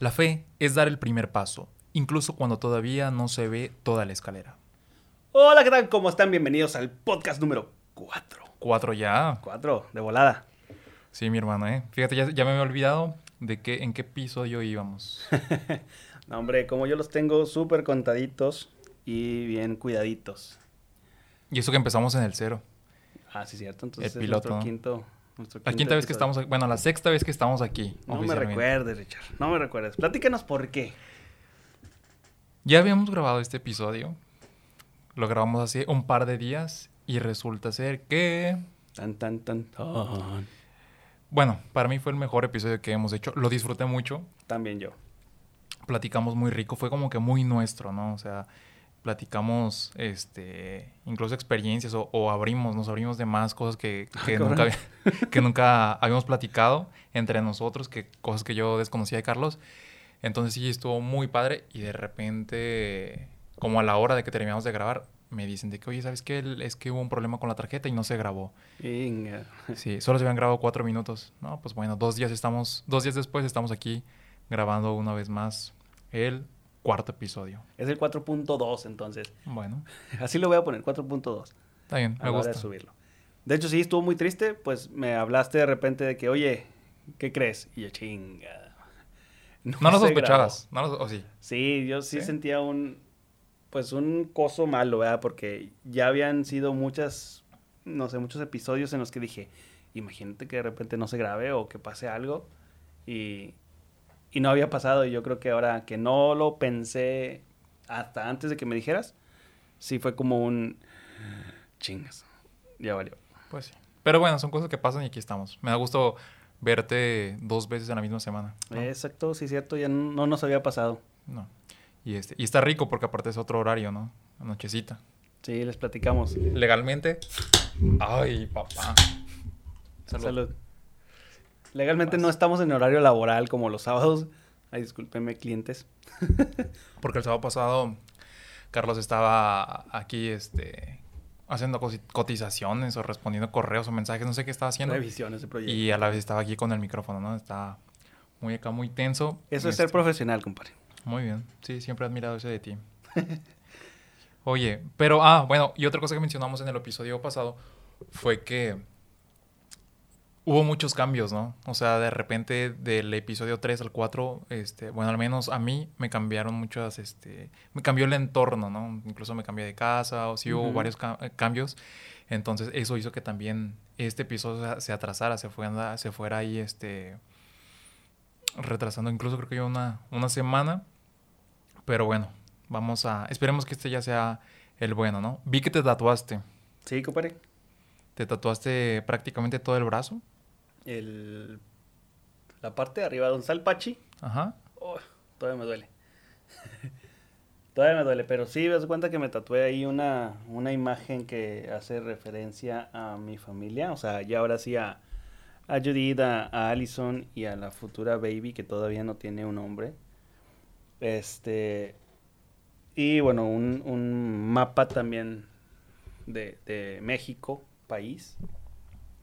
La fe es dar el primer paso, incluso cuando todavía no se ve toda la escalera. Hola, ¿qué tal? ¿Cómo están? Bienvenidos al podcast número 4. Cuatro ya. 4, de volada. Sí, mi hermano, ¿eh? Fíjate, ya, ya me había olvidado de qué, en qué episodio íbamos. No, hombre, como yo los tengo súper contaditos y bien cuidaditos. Y eso que empezamos en el cero. Ah, sí, cierto. Entonces El es piloto. nuestro quinto. La quinta vez que estamos aquí. Bueno, la sexta vez que estamos aquí. No me recuerdes, Richard. No me recuerdes. Platícanos por qué. Ya habíamos grabado este episodio. Lo grabamos hace un par de días. Y resulta ser que. Tan, tan, tan, tan. Bueno, para mí fue el mejor episodio que hemos hecho. Lo disfruté mucho. También yo. Platicamos muy rico. Fue como que muy nuestro, ¿no? O sea, platicamos, este, incluso experiencias o, o abrimos, nos abrimos de más cosas que, que Cabrón. nunca, que nunca habíamos platicado entre nosotros, que cosas que yo desconocía de Carlos. Entonces sí, estuvo muy padre y de repente, como a la hora de que terminamos de grabar, me dicen de que, oye, ¿sabes qué? Es que hubo un problema con la tarjeta y no se grabó. Inga. Sí, solo se habían grabado cuatro minutos. No, pues bueno, dos días estamos, dos días después estamos aquí grabando una vez más el cuarto episodio. Es el 4.2, entonces. Bueno, Así lo voy a poner, 4.2. está bien, a me hora gusta. de subirlo. De hecho, sí, estuvo muy triste, pues me hablaste de repente de que, oye, ¿qué crees? Y yo, chinga. No lo sospechabas, no lo, o sí. Sí, yo sí, ¿Sí? sentía un, pues un coso malo, ¿verdad? Porque ya habían sido muchas, no sé, muchos episodios en los que dije, imagínate que de repente no se grabe o que pase algo. Y, y no había pasado. Y yo creo que ahora que no lo pensé hasta antes de que me dijeras, sí fue como un, chingas, ya valió. Pues sí. Pero bueno, son cosas que pasan y aquí estamos. Me da gusto verte dos veces en la misma semana. ¿no? Exacto, sí, cierto, ya no, no nos había pasado. No. Y, este, y está rico porque aparte es otro horario, ¿no? Nochecita. Sí, les platicamos. Legalmente. Ay, papá. Salud. Salud. Legalmente no estamos en horario laboral como los sábados. Ay, discúlpenme, clientes. Porque el sábado pasado Carlos estaba aquí, este, haciendo cotizaciones o respondiendo correos o mensajes, no sé qué estaba haciendo. Revisiones de proyecto. Y a la vez estaba aquí con el micrófono, ¿no? Estaba muy acá, muy tenso. Eso es Este, ser profesional, compadre. Muy bien. Sí, siempre he admirado eso de ti. Oye, pero, ah, bueno, y otra cosa que mencionamos en el episodio pasado fue que hubo muchos cambios, ¿no? O sea, de repente del episodio 3 al 4, este, bueno, al menos a mí me cambiaron muchas, este, me cambió el entorno, ¿no? Incluso me cambié de casa, o sí hubo varios ca- eh, cambios. Entonces, eso hizo que también este episodio se- se atrasara, se fuera, se fuera ahí, este, retrasando incluso creo que yo una, una semana. Pero bueno, vamos a... Esperemos que este ya sea el bueno, ¿no? Vi que te tatuaste. Sí, compadre. Te tatuaste prácticamente todo el brazo. El... La parte de arriba donde está el pachi. Ajá. oh, todavía me duele. todavía me duele, pero sí, ves cuenta que me tatué ahí una, una imagen que hace referencia a mi familia. O sea, ya ahora sí a, a Judith, a, a Allison y a la futura baby que todavía no tiene un nombre. Este. Y bueno, un, un mapa también de, de México, país.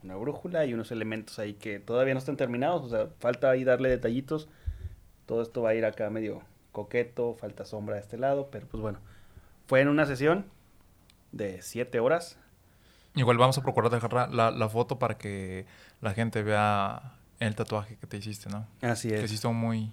Una brújula y unos elementos ahí que todavía no están terminados. O sea, falta ahí darle detallitos. Todo esto va a ir acá medio coqueto, falta sombra de este lado, pero pues bueno. Fue en una sesión de siete horas. Igual vamos a procurar dejar la, foto para que la gente vea el tatuaje que te hiciste, ¿no? Así Que es. sí estuvo muy...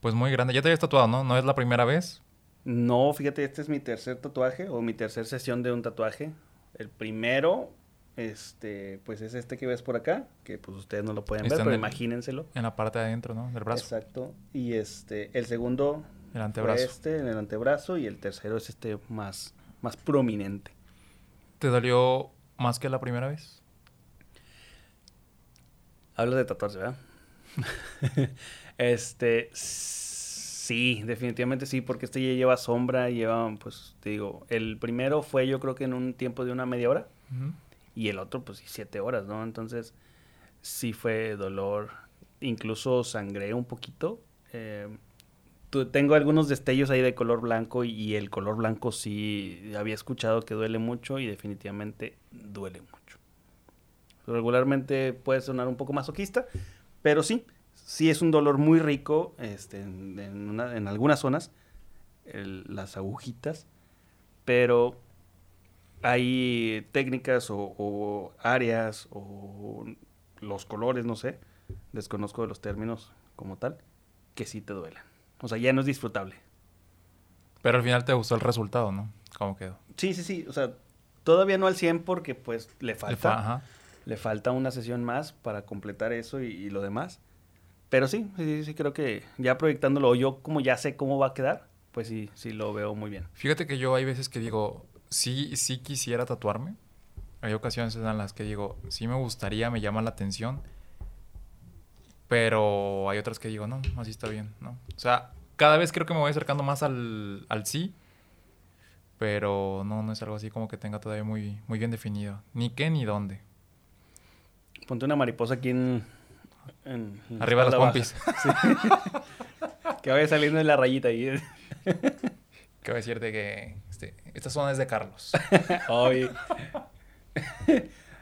Pues muy grande. Ya te habías tatuado, ¿no? No es la primera vez. No, fíjate, este es mi tercer tatuaje o mi tercer sesión de un tatuaje. El primero, este, pues es este que ves por acá, que pues ustedes no lo pueden ver, pero el- imagínenselo. En la parte de adentro, ¿no? Del brazo. Exacto. Y este, el segundo El antebrazo. este en el antebrazo y el tercero es este más, más prominente. ¿Te dolió más que la primera vez? Hablas de tatuarse, ¿verdad? este, sí, definitivamente sí, porque este ya lleva sombra, lleva, pues, te digo, el primero fue yo creo que en un tiempo de una media hora. Y el otro, pues, siete horas, ¿no? Entonces, sí fue dolor, incluso sangré un poquito. eh, tengo algunos destellos ahí de color blanco y, el color blanco sí había escuchado que duele mucho y definitivamente duele mucho. Regularmente puede sonar un poco masoquista, pero sí, sí es un dolor muy rico este, en, en una- en algunas zonas, las agujitas, pero hay técnicas o, o áreas o los colores, no sé, desconozco de los términos como tal, que sí te duelen. O sea, ya no es disfrutable. Pero al final te gustó el resultado, ¿no? ¿Cómo quedó? Sí, sí, sí, o sea, todavía no al 100 porque pues le Le falta. fa- ajá. Le falta una sesión más para completar eso y, y lo demás. Pero sí, sí, sí, sí, creo que ya proyectándolo, o yo como ya sé cómo va a quedar, pues sí, sí lo veo muy bien. Fíjate que yo hay veces que digo, sí, sí quisiera tatuarme. Hay ocasiones en las que digo, sí me gustaría, me llama la atención. Pero hay otras que digo, no, así está bien, ¿no? O sea, cada vez creo que me voy acercando más al, al sí. Pero no, no es algo así como que tenga todavía muy, muy bien definido. Ni qué ni dónde. Ponte una mariposa aquí en... Arriba de las pompis. Sí. que vaya saliendo de la rayita ahí. Que voy a decirte que esta zona es de Carlos. Oye.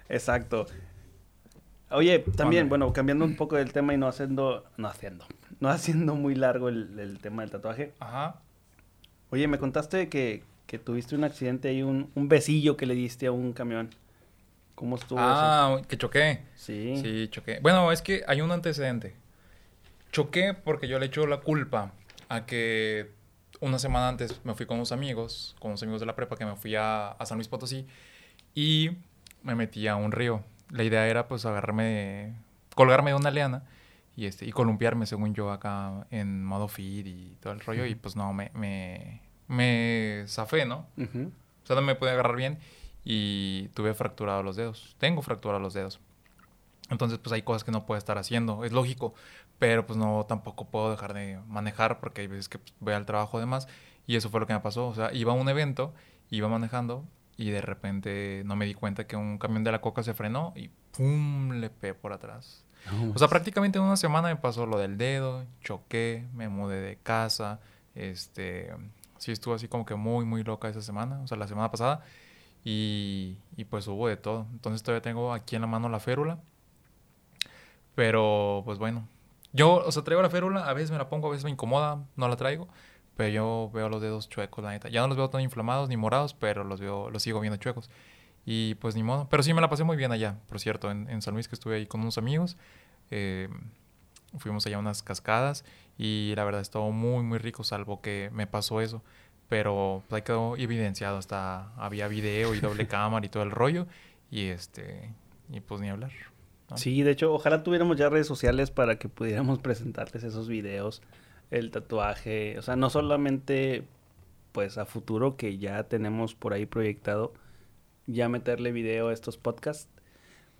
Exacto. Oye, también, bueno, cambiando un poco del tema y no haciendo, no haciendo, no haciendo muy largo el, el tema del tatuaje. Ajá. Oye, me contaste que, que tuviste un accidente ahí, un, un besillo que le diste a un camión. ¿Cómo estuvo Ah, que choqué. Sí. Sí, choqué. Bueno, es que hay un antecedente. Choqué porque yo le echo la culpa a que una semana antes me fui con unos amigos, con unos amigos de la prepa, que me fui a, a San Luis Potosí y me metí a un río. La idea era pues agarrarme, colgarme de una liana y, este, y columpiarme según yo acá en modo feed y todo el rollo y pues no, me, me, me zafé, ¿no? O sea, no me pude agarrar bien y tuve fracturados los dedos. Tengo fracturados los dedos. Entonces, pues hay cosas que no puedo estar haciendo. Es lógico, pero pues no, tampoco puedo dejar de manejar porque hay veces que pues, voy al trabajo además. Y eso fue lo que me pasó. O sea, iba a un evento, iba manejando y de repente no me di cuenta que un camión de la coca se frenó y ¡pum! le pegué por atrás. O sea, prácticamente en una semana me pasó lo del dedo, choqué, me mudé de casa, este, sí estuvo así como que muy, muy loca esa semana, o sea, la semana pasada, y, y pues hubo de todo. Entonces todavía tengo aquí en la mano la férula, pero pues bueno, yo, o sea, traigo la férula, a veces me la pongo, a veces me incomoda, no la traigo, pero yo veo los dedos chuecos, la neta. Ya no los veo tan inflamados ni morados, pero los veo, los sigo viendo chuecos. Y pues ni modo. Pero sí me la pasé muy bien allá, por cierto, en, en San Luis, que estuve ahí con unos amigos. Eh, fuimos allá a unas cascadas y la verdad estuvo muy, muy rico, salvo que me pasó eso. Pero pues, ahí quedó evidenciado, hasta había video y doble cámara y todo el rollo. Y este, y pues ni hablar. Sí, de hecho, ojalá tuviéramos ya redes sociales para que pudiéramos presentarles esos videos, el tatuaje, o sea, no solamente pues a futuro que ya tenemos por ahí proyectado ya meterle video a estos podcasts,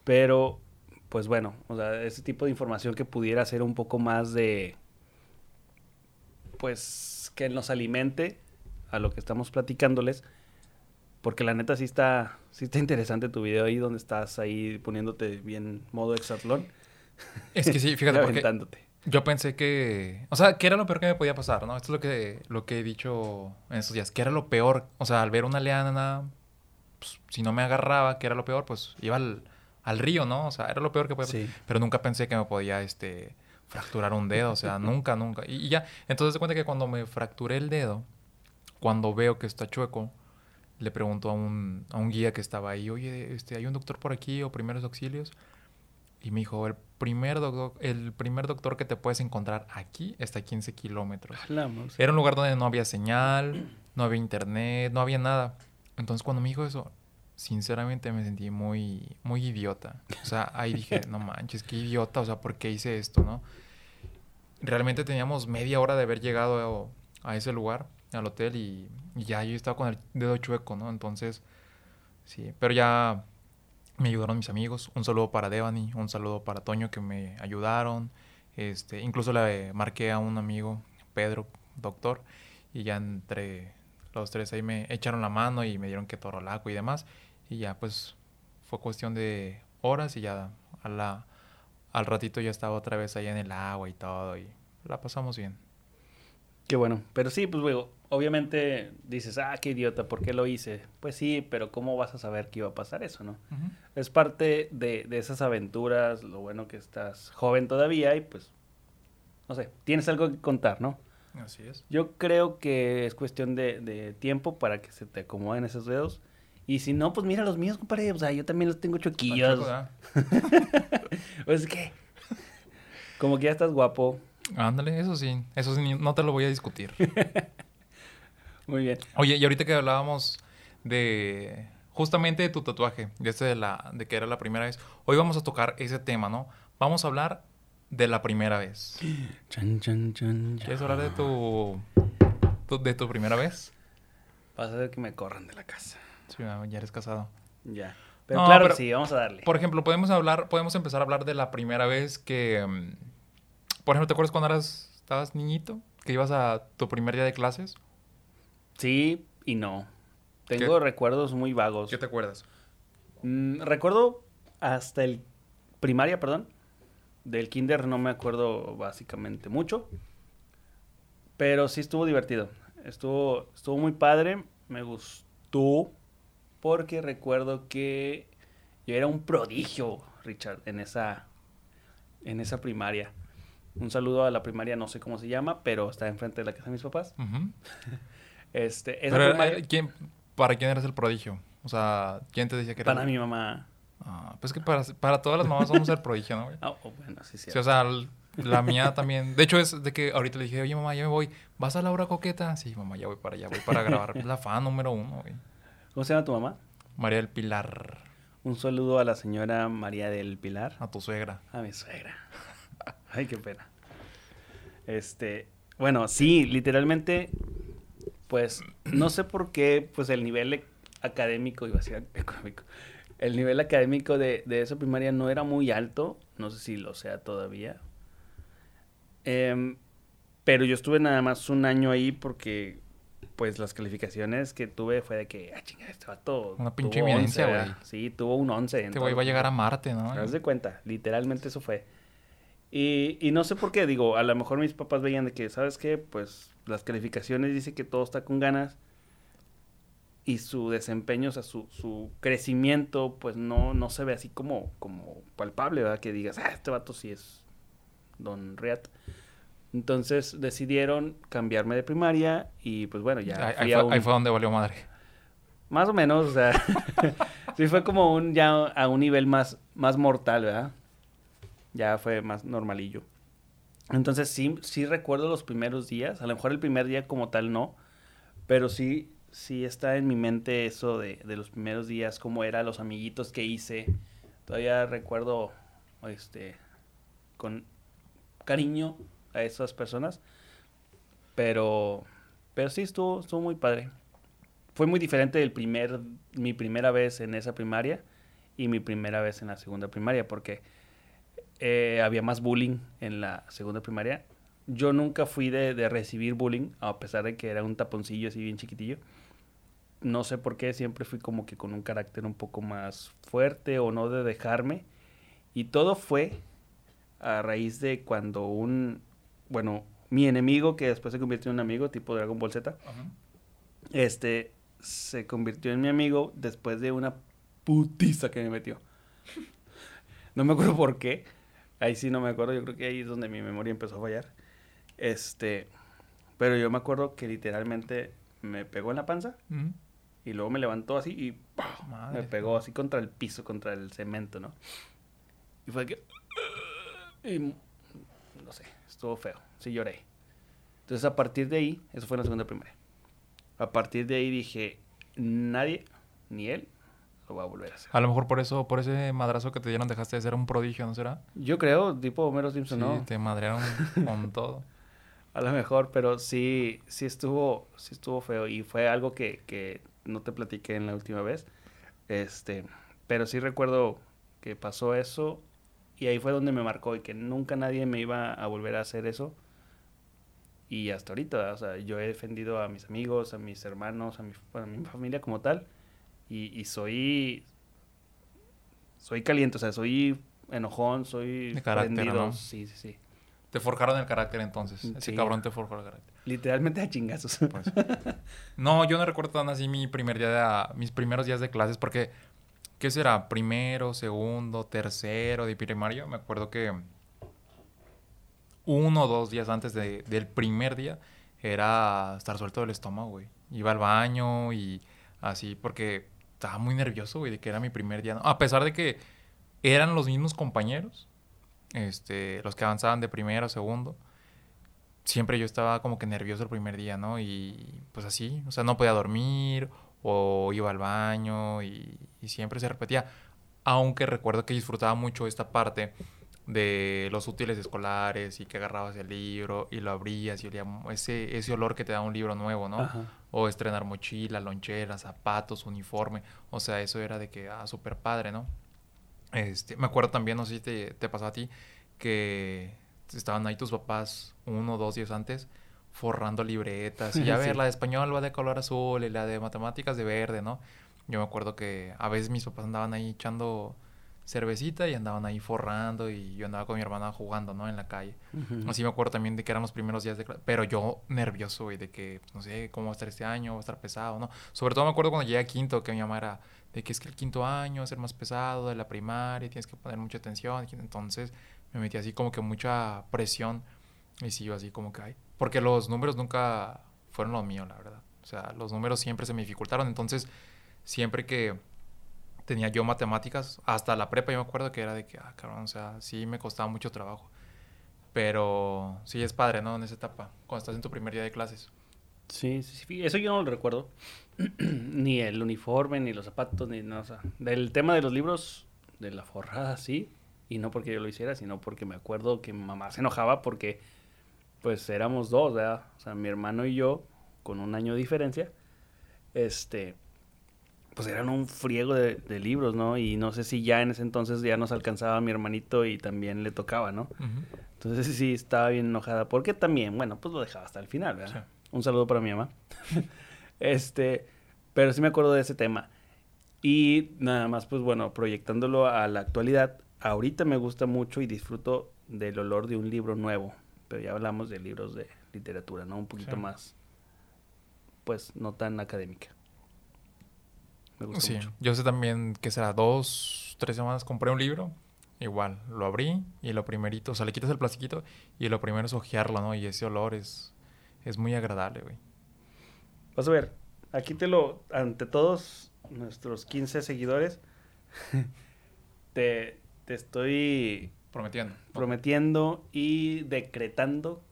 pero pues bueno, o sea, ese tipo de información que pudiera ser un poco más de pues que nos alimente a lo que estamos platicándoles. Porque la neta sí está, sí está interesante tu video ahí donde estás ahí poniéndote bien modo exatlón. Es que sí, fíjate, aventándote. yo pensé que, o sea, que era lo peor que me podía pasar, ¿no? Esto es lo que, lo que he dicho en estos días, que era lo peor, o sea, al ver una liana, pues, si no me agarraba, que era lo peor, pues iba al, al río, ¿no? O sea, era lo peor que podía pasar. Sí. Pero nunca pensé que me podía, este, fracturar un dedo, o sea, nunca, nunca. Y, y ya, entonces se cuenta que cuando me fracturé el dedo, cuando veo que está chueco, le pregunto a un, a un guía que estaba ahí, oye, este, ¿hay un doctor por aquí o primeros auxilios? Y me dijo, el primer, doctor, el primer doctor que te puedes encontrar aquí está a 15 kilómetros. Era un lugar donde no había señal, no había internet, no había nada. Entonces cuando me dijo eso, sinceramente me sentí muy, muy idiota. O sea, ahí dije, no manches, qué idiota, o sea, ¿por qué hice esto, no? Realmente teníamos media hora de haber llegado a, a ese lugar, al hotel, y, ya yo estaba con el dedo chueco, ¿no? Entonces, sí, pero ya me ayudaron mis amigos. Un saludo para Devani, un saludo para Toño que me ayudaron. Este, incluso le marqué a un amigo, Pedro, doctor, y ya entre los tres ahí me echaron la mano y me dieron que torolaco y demás. Y ya pues fue cuestión de horas y ya a la, al ratito ya estaba otra vez ahí en el agua y todo y la pasamos bien. Qué bueno. Pero sí, pues luego, obviamente dices, ah, qué idiota, ¿por qué lo hice? Pues sí, pero ¿cómo vas a saber que iba a pasar eso, no? Es parte de, de esas aventuras, lo bueno que estás joven todavía y pues no sé, tienes algo que contar, ¿no? Así es. Yo creo que es cuestión de, de tiempo para que se te acomoden esos dedos. Y si no, pues mira los míos, compadre. O sea, yo también los tengo choquillos. Pues que. Como que ya estás guapo. Ándale, eso sí. Eso sí, no te lo voy a discutir. Muy bien. Oye, y ahorita que hablábamos de justamente de tu tatuaje, de este de la de que era la primera vez. Hoy vamos a tocar ese tema, ¿no? Vamos a hablar de la primera vez. Chan, chan, chan, ¿Quieres hablar de tu, tu- de tu primera vez? Vas a ver que me corran de la casa. Sí, ya eres casado. Ya. Pero No, claro pero- que sí, vamos a darle. Por ejemplo, podemos hablar, podemos empezar a hablar de la primera vez que, mm, por ejemplo, ¿te acuerdas cuando eras, estabas niñito? Que ibas a tu primer día de clases. Sí y no. Tengo recuerdos muy vagos. ¿Qué te acuerdas? Mm, recuerdo hasta el primaria, perdón. Del kinder no me acuerdo básicamente mucho. Pero sí estuvo divertido. Estuvo, estuvo muy padre. Me gustó. Porque recuerdo que yo era un prodigio, Richard, en esa, en esa primaria. Un saludo a la primaria, no sé cómo se llama, pero está enfrente de la casa de mis papás. Este, esa Pero, primaria- eh, ¿quién, ¿Para quién eras el prodigio? O sea, ¿quién te decía que era? para mi mamá. Ah, pues que para, para todas las mamás somos el prodigio, ¿no, güey? Oh, bueno, sí, sí. Sí, o sea, la mía también. De hecho, es de que ahorita le dije, oye, mamá, ya me voy. ¿Vas a la hora coqueta? Sí, mamá, ya voy para allá. Voy para grabar la fan número uno, güey. ¿Cómo se llama tu mamá? María del Pilar, Un saludo a la señora María del Pilar. a tu suegra. A mi suegra. Ay, qué pena. Este, bueno, sí, literalmente, pues, no sé por qué, pues el nivel académico, iba a decir económico, el nivel académico de, de esa primaria no era muy alto, no sé si lo sea todavía. Em, pero yo estuve nada más un año ahí porque, pues, las calificaciones que tuve fue de que, ah, chinga, este vato. Una pinche 11, güey. Sí, tuvo un 11. en Este güey va a llegar a Marte, ¿no? Haz de cuenta, literalmente eso fue. Y, y no sé por qué, digo, a lo mejor mis papás veían de que, ¿sabes qué? Pues las calificaciones dice que todo está con ganas y su desempeño, o sea, su, su crecimiento, pues no, no se ve así como, como palpable, ¿verdad? Que digas, ah, este vato sí es Don Riat. Entonces decidieron cambiarme de primaria y pues bueno, ya ahí, fue, un- ahí fue donde valió madre. más o menos, o sea, sí fue como un ya a un nivel más, más mortal, ¿verdad? Ya fue más normalillo. Entonces sí, sí recuerdo los primeros días, a lo mejor el primer día como tal no, pero sí, sí está en mi mente eso de, de los primeros días, cómo eran los amiguitos que hice. Todavía recuerdo, este, con cariño a esas personas, pero, pero sí estuvo, estuvo muy padre fue muy diferente del primer, mi primera vez en esa primaria y mi primera vez en la segunda primaria, porque eh, había más bullying en la segunda primaria. Yo nunca fui de, de recibir bullying, a pesar de que era un taponcillo así bien chiquitillo. No sé por qué, siempre fui como que con un carácter un poco más fuerte o no de dejarme. Y todo fue a raíz de cuando un, bueno, mi enemigo, que después se convirtió en un amigo, tipo Dragon Ball Z, este se convirtió en mi amigo después de una putiza que me metió. No me acuerdo por qué. Ahí sí no me acuerdo. Yo creo que ahí es donde mi memoria empezó a fallar. Este, pero yo me acuerdo que literalmente me pegó en la panza y luego me levantó así y me pegó así contra el piso, contra el cemento, ¿no? Y fue que y, no sé, estuvo feo. Sí lloré. Entonces a partir de ahí, eso fue en la segunda primaria. A partir de ahí dije, nadie, ni él, lo va a volver a hacer. A lo mejor por eso, por ese madrazo que te dieron, dejaste de ser un prodigio, ¿no será? Yo creo, tipo Homero Simpson, Sí, ¿no? te madrearon con todo. A lo mejor, pero sí, sí estuvo, sí estuvo feo y fue algo que, que no te platiqué en la última vez. Este, pero sí recuerdo que pasó eso y ahí fue donde me marcó y que nunca nadie me iba a volver a hacer eso. Y hasta ahorita, o sea, yo he defendido a mis amigos, a mis hermanos, a mi, a mi familia como tal. Y, y soy, soy caliente, o sea, soy enojón, soy De carácter. ¿no? Sí, sí, sí. Te forjaron el carácter entonces. Ese Sí. cabrón te forjó el carácter. Literalmente a chingazos. Pues. No, yo no recuerdo tan así mi primer día de, mis primeros días de clases porque ¿qué será? Primero, segundo, tercero de primario. Me acuerdo que uno o dos días antes de, del primer día era estar suelto del estómago, güey. Iba al baño y así porque estaba muy nervioso, güey, de que era mi primer día. A pesar de que eran los mismos compañeros, este, los que avanzaban de primero a segundo, siempre yo estaba como que nervioso el primer día, ¿no? Y pues así, o sea, no podía dormir o iba al baño y, y siempre se repetía. Aunque recuerdo que disfrutaba mucho esta parte de los útiles escolares y que agarrabas el libro y lo abrías y olía ese, ese olor que te da un libro nuevo, ¿no? Ajá. O estrenar mochila, lonchera, zapatos, uniforme. O sea, eso era de que, ah, súper padre, ¿no? Este, me acuerdo también, no sé si te, te pasó a ti, que estaban ahí tus papás uno o dos días antes forrando libretas. Y a ver, Sí. la de español va de color azul y la de matemáticas de verde, ¿no? Yo me acuerdo que a veces mis papás andaban ahí echando cervecita y andaban ahí forrando y yo andaba con mi hermana jugando, ¿no? En la calle. Ujú. Así me acuerdo también de que eran los primeros días de clase. Pero yo nervioso, güey, de que, no sé, cómo va a estar este año, va a estar pesado, ¿no? Sobre todo me acuerdo cuando llegué a quinto, que mi mamá era de que es que el quinto año va a ser más pesado de la primaria, tienes que poner mucha atención. Entonces me metí así como que mucha presión y sí, yo así como que, ay. Porque los números nunca fueron lo mío, la verdad. O sea, los números siempre se me dificultaron. Entonces, siempre que tenía yo matemáticas, hasta la prepa yo me acuerdo que era de que, ah, cabrón, o sea, sí me costaba mucho trabajo. Pero sí es padre, ¿no? En esa etapa, cuando estás en tu primer día de clases. Sí, sí, sí, eso yo no lo recuerdo. ni el uniforme, ni los zapatos, ni nada. O sea, del tema de los libros, de la forrada, sí. Y no porque yo lo hiciera, sino porque me acuerdo que mi mamá se enojaba porque, pues, éramos dos, ¿verdad? O sea, mi hermano y yo, con un año de diferencia, este, pues eran un friego de, de libros, ¿no? Y no sé si ya en ese entonces ya nos alcanzaba mi hermanito y también le tocaba, ¿no? Entonces sí, estaba bien enojada. Porque también, bueno, pues lo dejaba hasta el final, ¿verdad? Un saludo para mi mamá. este, pero sí me acuerdo de ese tema. Y nada más, pues bueno, proyectándolo a la actualidad, ahorita me gusta mucho y disfruto del olor de un libro nuevo. Pero ya hablamos de libros de literatura, ¿no? Un poquito Sí. más, pues no tan académica. Me Sí, mucho. yo sé también que será dos, tres semanas compré un libro. Igual, lo abrí y lo primerito, o sea, le quitas el plastiquito y lo primero es ojearlo, ¿no? Y ese olor es, es muy agradable, güey. Vas a ver, aquí te lo, ante todos nuestros 15 seguidores, te, te estoy Prometiendo. prometiendo y decretando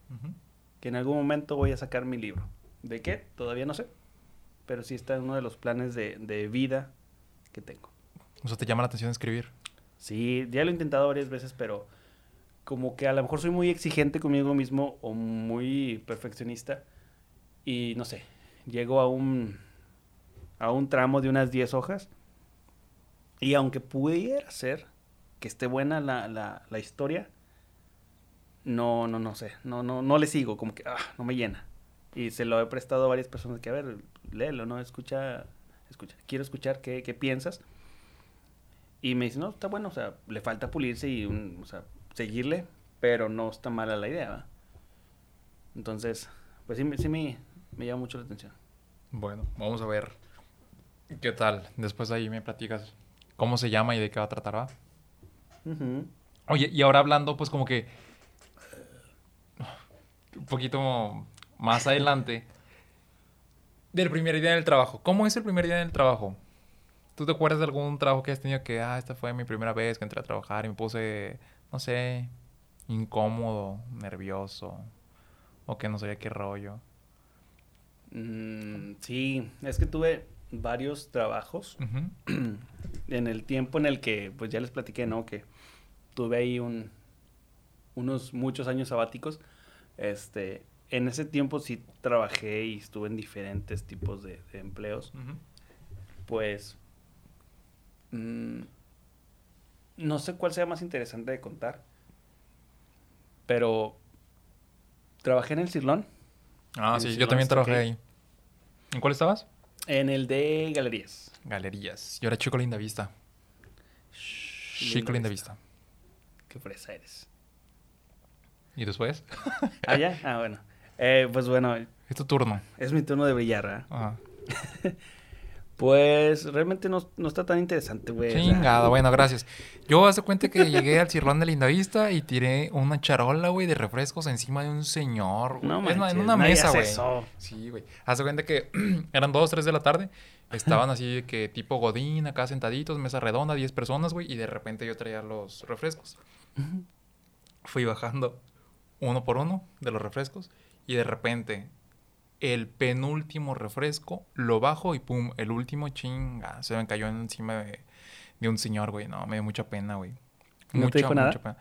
que en algún momento voy a sacar mi libro. ¿De qué? Todavía no sé. Pero sí está en uno de los planes de, de vida que tengo. O sea, te llama la atención escribir. Sí, ya lo he intentado varias veces, pero como que a lo mejor soy muy exigente conmigo mismo o muy perfeccionista y no sé, llego a un a un tramo de unas 10 hojas y aunque pudiera ser que esté buena la, la, la historia, no, no, no sé, no, no, no le sigo, como que ah, no me llena. Y se lo he prestado a varias personas que, a ver, léelo, ¿no? Escucha, escucha, quiero escuchar qué, qué piensas. Y me dice, no, está bueno, o sea, le falta pulirse y, un- o sea, seguirle, pero no está mala la idea, ¿va? Entonces, pues sí, me- sí me, me llama mucho la atención. Bueno, vamos a ver qué tal. Después ahí me platicas cómo se llama y de qué va a tratar, ¿va? Oye, y ahora hablando, pues como que un poquito más adelante del primer día en el trabajo. ¿Cómo es el primer día en el trabajo? ¿Tú te acuerdas de algún trabajo que has tenido que, ah, esta fue mi primera vez que entré a trabajar y me puse, no sé, incómodo, nervioso, o que no sabía qué rollo? Mm, sí, es que tuve varios trabajos en el tiempo en el que, pues ya les platiqué, ¿no? Que tuve ahí un, unos muchos años sabáticos. Este, en ese tiempo sí trabajé y estuve en diferentes tipos de, de empleos. Pues mm, no sé cuál sea más interesante de contar, pero trabajé en el Cirlón, Ah, sí, yo también trabajé ahí. ¿En cuál estabas? en el de galerías. Galerías. Yo era chico linda vista. Chico linda vista. Qué fresa eres. ¿Y después? Ah, ya, ah, bueno. Eh, pues bueno, Es tu turno. es mi turno de brillar, ¿verdad? Ajá. Pues realmente no, no está tan interesante, güey. o sea, Chingada, bueno, gracias. Yo hace cuenta que llegué al cirlón de Lindavista y tiré una charola, güey, de refrescos encima de un señor. güey. No es manches, en una mesa, güey. Sí, güey. Hace cuenta que eran dos, tres de la tarde. Estaban así que tipo Godín, acá sentaditos, mesa redonda, 10 personas, güey. Y de repente yo traía los refrescos. Fui bajando uno por uno de los refrescos. Y de repente, el penúltimo refresco, lo bajo y pum, el último chinga. Se me cayó encima de, de un señor, güey. No, me dio mucha pena, güey. ¿No te dijo nada? pena.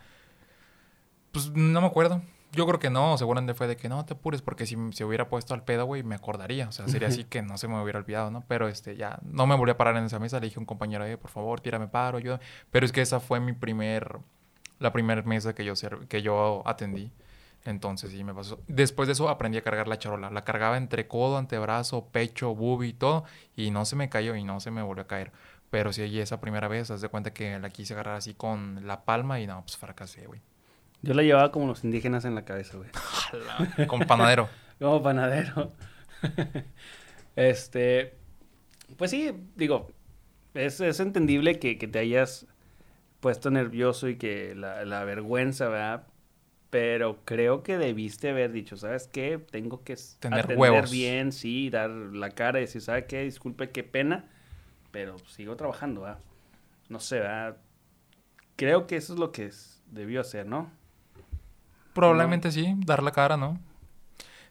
Pues no me acuerdo. Yo creo que no, seguramente fue de que no te apures, porque si se hubiera puesto al pedo, güey, me acordaría. O sea, sería así que no se me hubiera olvidado, ¿no? Pero este, ya, no me volví a parar en esa mesa. Le dije a un compañero, eh, por favor, tírame paro, ayúdame. Pero es que esa fue mi primer, la primera mesa que yo, que yo atendí. Entonces sí me pasó. Después de eso aprendí a cargar la charola. La cargaba entre codo, antebrazo, pecho, bubi y todo. Y no se me cayó y no se me volvió a caer. Pero sí, y esa primera vez, haz de cuenta que la quise agarrar así con la palma y no, pues fracasé, güey. Yo la llevaba como los indígenas en la cabeza, güey. Con panadero. Como panadero. este. Pues sí, digo. Es, es entendible que, que te hayas puesto nervioso y que la, la vergüenza, ¿verdad? Pero creo que debiste haber dicho, ¿sabes qué? Tengo que Tener atender huevos. bien, sí, dar la cara y decir, ¿sabes qué? Disculpe, qué pena, pero sigo trabajando, ¿verdad? No sé, ¿verdad? Creo que eso es lo que debió hacer, ¿no? Probablemente sí, dar la cara, ¿no?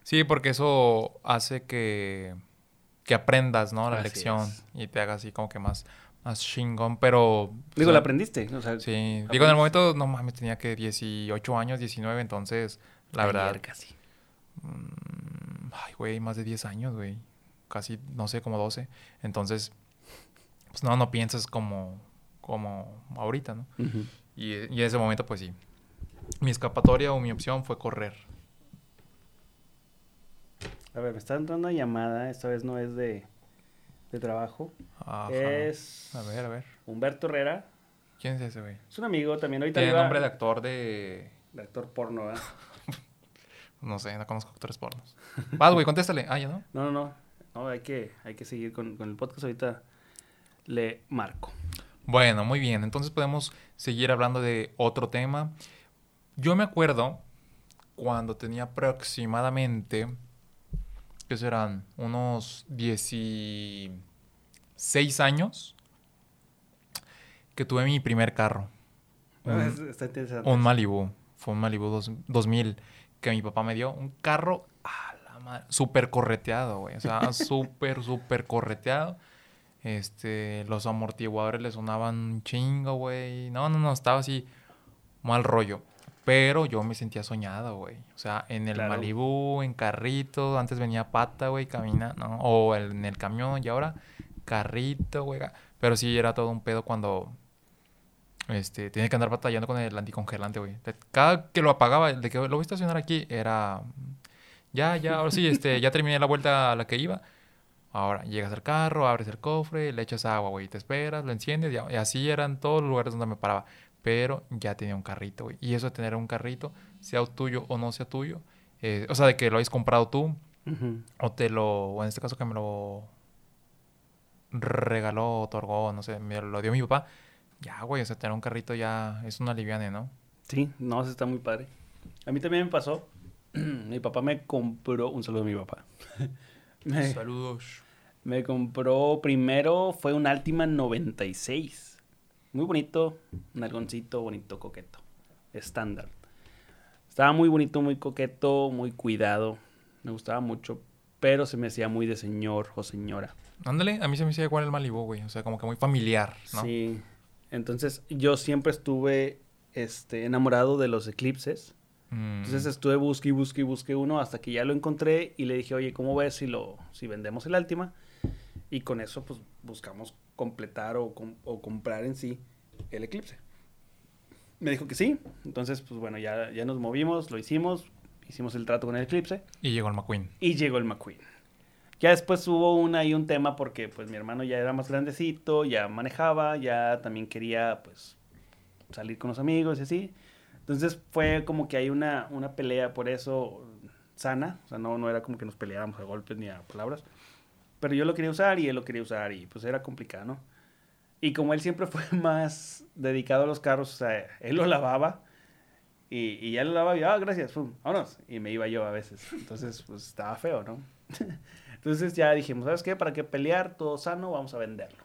Sí, porque eso hace que, que aprendas, ¿no? La Así lección es. y te haga así como que más, más chingón, pero... o Digo, sea, la aprendiste, o sea, Sí, digo, en el momento, no mames, tenía que 18 años, 19, entonces, la ayer verdad... casi. mm, Ay, güey, más de 10 años, güey. Casi, no sé, como 12. Entonces, pues no, no piensas como, como ahorita, ¿no? Y, y en ese momento, pues sí. Mi escapatoria o mi opción fue correr. A ver, me está entrando una llamada, esta vez no es de, de trabajo. Ajá. Es A ver, a ver. Humberto Herrera. ¿Quién es ese, güey? Es un amigo también. Ahorita Tiene iba- nombre de actor de... de actor porno, ¿verdad? No sé, no conozco actores pornos. Vas, güey, contéstale. Ah, ya no. No, no, no. No, hay que, hay que seguir con, con el podcast. Ahorita le marco. Bueno, muy bien. Entonces podemos seguir hablando de otro tema. Yo me acuerdo cuando tenía aproximadamente, ¿qué serán? Unos 16 años, que tuve mi primer carro. Un, Es- está interesante. un Malibu. Fue un Malibu dos- 2000 que mi papá me dio. Un carro, a la madre, súper correteado, güey. O sea, súper, súper correteado. Este, los amortiguadores le sonaban un chingo, güey. No, no, no, estaba así mal rollo. Pero yo me sentía soñado, güey. O sea, en el Claro. Malibu, en carrito, antes venía pata, güey, camina, ¿no? O en el camión y ahora carrito, güey. Pero sí, era todo un pedo cuando este, tenía que andar batallando con el anticongelante, güey. Cada que lo apagaba, de que lo voy a estacionar aquí, era... Ya, ya, ahora sí, este, ya terminé la vuelta a la que iba. Ahora, llegas al carro, abres el cofre, le echas agua, güey, te esperas, lo enciendes, y así eran todos los lugares donde me paraba. Pero ya tenía un carrito, güey. Y eso de tener un carrito, sea tuyo o no sea tuyo, eh, o sea, de que lo hayas comprado tú, o te lo, o en este caso que me lo regaló, otorgó, no sé, me lo dio mi papá. Ya, güey, o sea, tener un carrito ya es una liviane, ¿no? Sí, no, eso está muy padre. A mí también me pasó. mi papá me compró. Un saludo a mi papá. me, Saludos. me compró primero, fue un Altima 96. Muy bonito, un algoncito bonito, coqueto. Estándar. Estaba muy bonito, muy coqueto, muy cuidado. Me gustaba mucho, pero se me hacía muy de señor o señora. Ándale, a mí se me hacía igual el Malibu, güey. O sea, como que muy familiar, ¿no? Sí. Entonces, yo siempre estuve este, enamorado de los eclipses. Mm, Entonces estuve busque y busque y busque uno hasta que ya lo encontré y le dije, oye, ¿cómo ves si lo, si vendemos el Altima? Y con eso, pues, buscamos completar o, com- o comprar en sí el Eclipse. Me dijo que sí. Entonces, pues bueno, ya, ya nos movimos, lo hicimos, hicimos el trato con el Eclipse y llegó el McQueen. y llegó el McQueen. Ya después hubo una y un tema porque pues mi hermano ya era más grandecito, ya manejaba, ya también quería pues salir con los amigos y así. Entonces fue como que hay una, una pelea por eso sana, o sea, no, no era como que nos peleáramos a golpes ni a palabras. Pero yo lo quería usar y él lo quería usar y pues era complicado, ¿no? Y como él siempre fue más dedicado a los carros, o sea, él lo lavaba y, y ya lo lavaba y, ah, gracias, pum, vámonos. Y me iba yo a veces. Entonces, pues estaba feo, ¿no? Entonces ya dijimos, ¿sabes qué? ¿Para qué pelear? Todo sano, vamos a venderlo.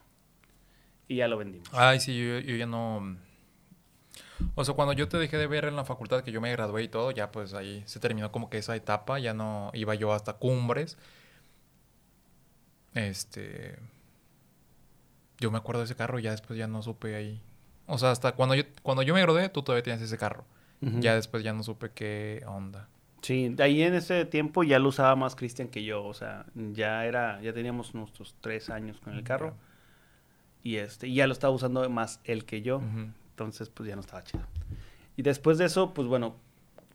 Y ya lo vendimos. Ay, sí, yo, yo ya no... O sea, cuando yo te dejé de ver en la facultad, que yo me gradué y todo, ya pues ahí se terminó como que esa etapa, ya no iba yo hasta cumbres. Este... Yo me acuerdo de ese carro y ya después ya no supe ahí. O sea, hasta cuando yo, cuando yo me gradué, tú todavía tienes ese carro. Ya después ya no supe qué onda. Sí, de ahí en ese tiempo ya lo usaba más Cristian que yo, o sea, ya era, ya teníamos nuestros tres años con el carro y este, y ya lo estaba usando más él que yo, entonces pues ya no estaba chido. Y después de eso, pues bueno,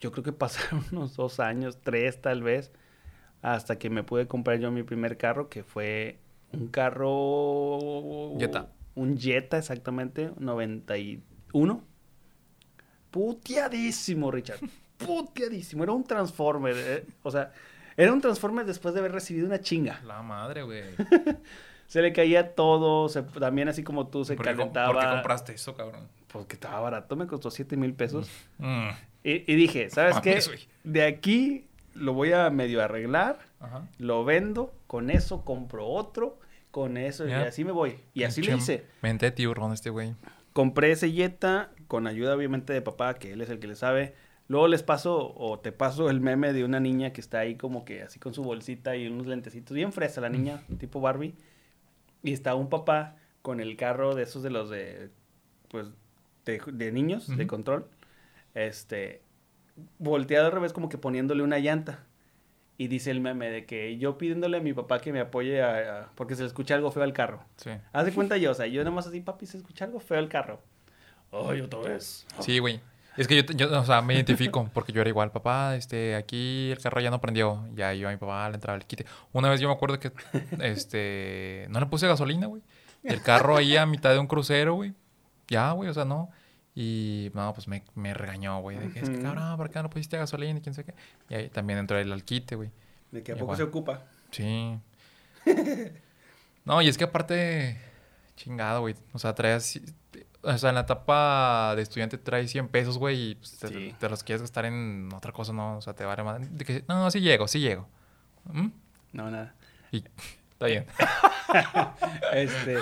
yo creo que pasaron unos dos años, tres tal vez, hasta que me pude comprar yo mi primer carro, que fue un carro... Jetta. Un Jetta, exactamente, 91. Puteadísimo, Richard. Puteadísimo. Era un Transformer. eh, O sea, era un Transformer después de haber recibido una chinga. La madre, güey. Se le caía todo. se- también así como tú, se ¿Por calentaba. por qué compraste eso, cabrón? Porque estaba barato. Me costó 7 mil pesos. Mm. Y, y dije, ¿sabes qué? De aquí lo voy a medio arreglar. Ajá. Lo vendo. Con eso compro otro. Con eso. Y así me voy. Y así lo hice. Mente tiburón este güey. compré ese Jetta con ayuda obviamente de papá, que él es el que le sabe. Luego les paso o te paso el meme de una niña que está ahí como que así con su bolsita y unos lentecitos, bien fresa la niña, tipo Barbie. Y está un papá con el carro de esos de los de pues de, de niños, de control. Este volteado al revés como que poniéndole una llanta. Y dice el meme de que yo pidiéndole a mi papá que me apoye a- a- porque se le escucha algo feo al carro. Sí. Haz de cuenta yo, o sea, yo nada más así, papi, se escucha algo feo el carro. Ay, otra vez. Sí, güey. Es que yo, yo, o sea, me identifico porque yo era igual. Papá, este, aquí el carro ya no prendió. Ya iba mi papá, le entraba el quite. Una vez yo me acuerdo que, este, no le puse gasolina, güey. El carro ahí a mitad de un crucero, güey. Ya, güey, o sea, no. Y, no, pues me, me regañó, güey. De que, es que, cabrón, ¿por qué no pusiste gasolina y quién sabe qué? Y ahí también entró el al quite, güey. ¿De que a Igual. poco se ocupa? Sí. No, y es que aparte, chingado, güey. O sea, traes, o sea, en la etapa de estudiante traes 100 pesos, güey, y pues, te, Sí. te los quieres gastar en otra cosa, ¿no? O sea, te vale más. De que, no, sí llego, sí llego. ¿Mm? No, nada. Y está bien. Este.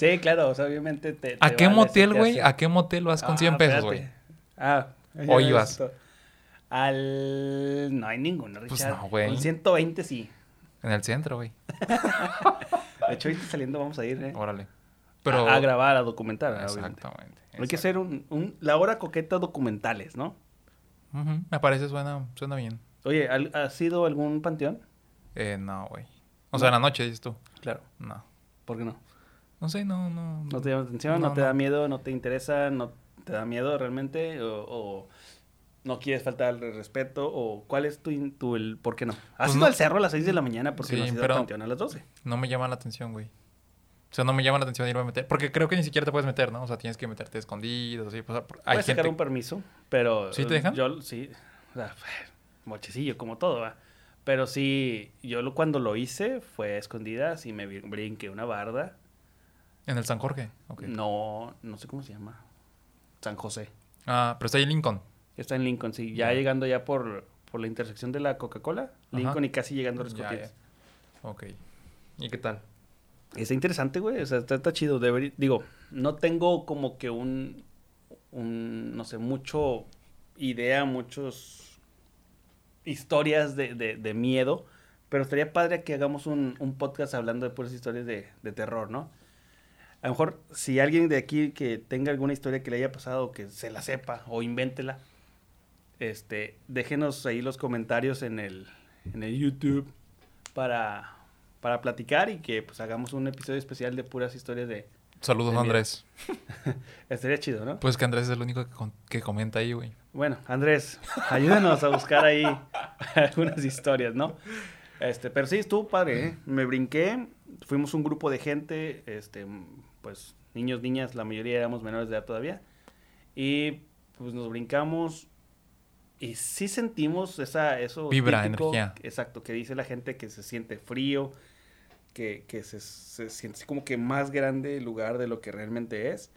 Sí, claro, o sea, obviamente te. ¿A qué motel, güey? ¿A qué motel vas con Ah, 100 pesos, güey? Ah. ¿O ya ibas? Al. No hay ninguno, Pues Richard. no, güey. Con 120 sí. En el centro, güey. De hecho, ahorita saliendo vamos a ir, ¿eh? Órale. Pero... A, a grabar, a documentar, obviamente. Exactamente. Hay que hacer un, un- La hora coqueta documentales, ¿no? Me parece, suena, suena bien. Oye, ¿al- ¿has ido a algún panteón? Eh, no, güey. O sea, en la noche, dices tú. Claro. No. ¿Por qué no? No sé, no, no. ¿No te llama la atención? ¿No, No, te no. da miedo? ¿No te interesa? ¿No te da miedo realmente? ¿O, o no quieres faltar el respeto? ¿O cuál es tu, tu el por qué no? ¿Has Pues ido no. al cerro a las 6 de la mañana porque Sí, no has ido pero- al panteón a las 12? No me llama la atención, güey. O sea, no me llama la atención irme a meter. Porque creo que ni siquiera te puedes meter, ¿no? O sea, tienes que meterte escondido, así. pues, hay Puedes gente... sacar un permiso, pero... ¿Sí te dejan? Yo, sí. O sea, mochecillo, como todo, ¿va? Pero sí, yo lo- cuando lo hice fue a escondidas y me brin- brinqué una barda. En el San Jorge. ok. No, no sé cómo se llama. San José. Ah, pero está ahí Lincoln. Está en Lincoln, sí. Ya llegando ya por, por la intersección de la Coca-Cola. Lincoln y casi llegando a los Ya, Corrientes. Ok. ¿Y qué tal? Está interesante, güey. O sea, está, está chido. Digo, no tengo como que un, un, no sé, mucho idea, muchos historias de, de, de miedo. Pero estaría padre que hagamos un, un podcast hablando de puras historias de, de terror, ¿no? A lo mejor, si alguien de aquí que tenga alguna historia que le haya pasado, que se la sepa o invéntela, este, déjenos ahí los comentarios en el, en el YouTube para, para platicar y que pues hagamos un episodio especial de puras historias de... Saludos, De miedo. Andrés. Estaría chido, ¿no? Pues que Andrés es el único que, con- que comenta ahí, güey. Bueno, Andrés, ayúdanos a buscar ahí algunas historias, ¿no? Este, pero sí, estuvo padre, ¿eh? Me brinqué, fuimos un grupo de gente, este, pues niños, niñas, la mayoría éramos menores de edad todavía, y pues nos brincamos y sí sentimos esa, eso Vibra, típico, energía. exacto, que dice la gente que se siente frío, que, que se, se siente como que más grande el lugar de lo que realmente es.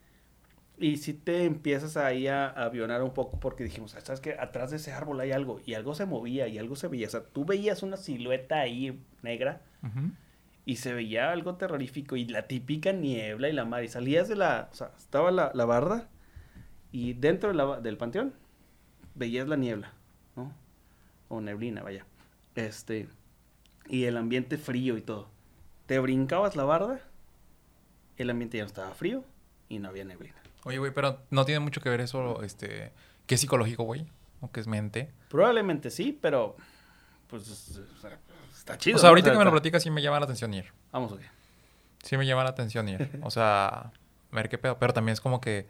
Y si te empiezas ahí a, avionar un poco porque dijimos, "Ah, ¿sabes que Atrás de ese árbol hay algo. Y algo se movía y algo se veía. O sea, tú veías una silueta ahí negra Ujú. Y se veía algo terrorífico. Y la típica niebla y la mar. Y salías de la... O sea, estaba la, la barda y dentro de la- del panteón veías la niebla, ¿no? O neblina, vaya. Este... Y el ambiente frío y todo. Te brincabas la barda, el ambiente ya no estaba frío y no había neblina. Oye, güey, pero no tiene mucho que ver eso, este, que es psicológico, güey, o que es mente. Probablemente sí, pero pues o sea, está chido. o sea, ¿no? ahorita que me lo platicas sí me llama la atención ir. Vamos, ok. Sí me llama la atención ir. O sea, ver qué pedo. Pero también es como que,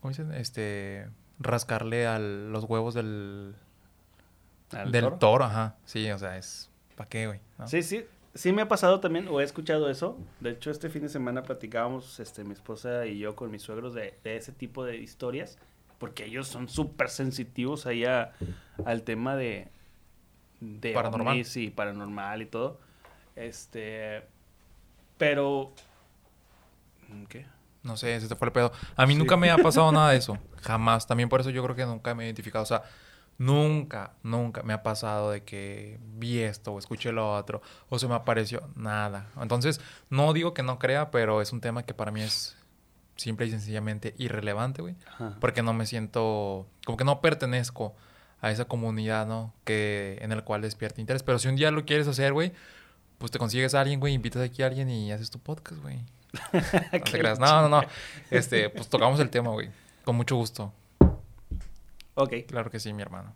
¿cómo dicen? Este, rascarle a los huevos del, ¿Al del toro? toro? ajá. Sí, o sea, es, ¿para qué, güey? ¿No? Sí, sí. Sí me ha pasado también, o he escuchado eso. De hecho, este fin de semana platicábamos, este, mi esposa y yo con mis suegros de, de ese tipo de historias, porque ellos son súper sensitivos ahí a- al tema de, de Paranormal. ovnis y paranormal y todo. Este, pero, ¿qué? No sé, se te fue el pedo. A mí Sí. nunca me ha pasado nada de eso. Jamás. También por eso yo creo que nunca me he identificado. O sea, nunca, nunca me ha pasado de que vi esto o escuché lo otro o se me apareció. Nada. Entonces, no digo que no crea, pero es un tema que para mí es simple y sencillamente irrelevante, güey. Porque no me siento, como que no pertenezco a esa comunidad, ¿no? Que en el cual despierta interés. Pero si un día lo quieres hacer, güey, pues te consigues a alguien, güey, invitas aquí a alguien y haces tu podcast, güey. No te Qué creas. No, no, no. Este, pues tocamos el tema, güey. Con mucho gusto. Ok, Claro que sí, mi hermano.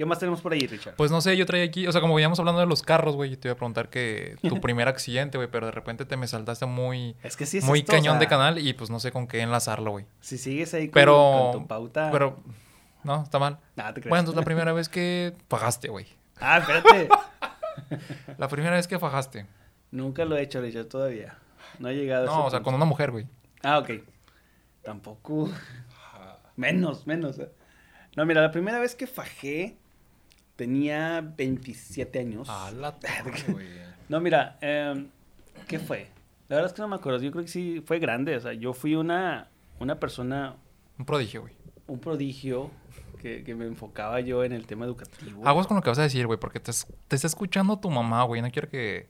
¿qué más tenemos por ahí, Richard? Pues no sé, yo traía aquí, o sea, como veníamos hablando de los carros, güey, te iba a preguntar que tu primer accidente, güey, pero de repente te me saltaste muy, es que sí es muy esto, o cañón de canal y pues no sé con qué enlazarlo, güey. Si sigues ahí con, Pero, con tu pauta... pero, no, está mal. Nada, te creas. Bueno, entonces la primera vez que fajaste, güey. Ah, espérate. La primera vez que fajaste. Nunca lo he hecho, Richard, todavía. No he llegado a ese No, o sea, punto. con una mujer, güey. Ah, ok. Tampoco. Menos, menos. eh. No, mira, la primera vez que fajé tenía 27 años. A la torre, güey. No, mira, em, ¿qué fue? La verdad es que no me acuerdo. Yo creo que sí fue grande. O sea, yo fui una, una persona, Un prodigio, güey. Un prodigio que, que me enfocaba yo en el tema educativo. Aguas con lo que vas a decir, güey, porque te, te está escuchando tu mamá, güey. No quiero que...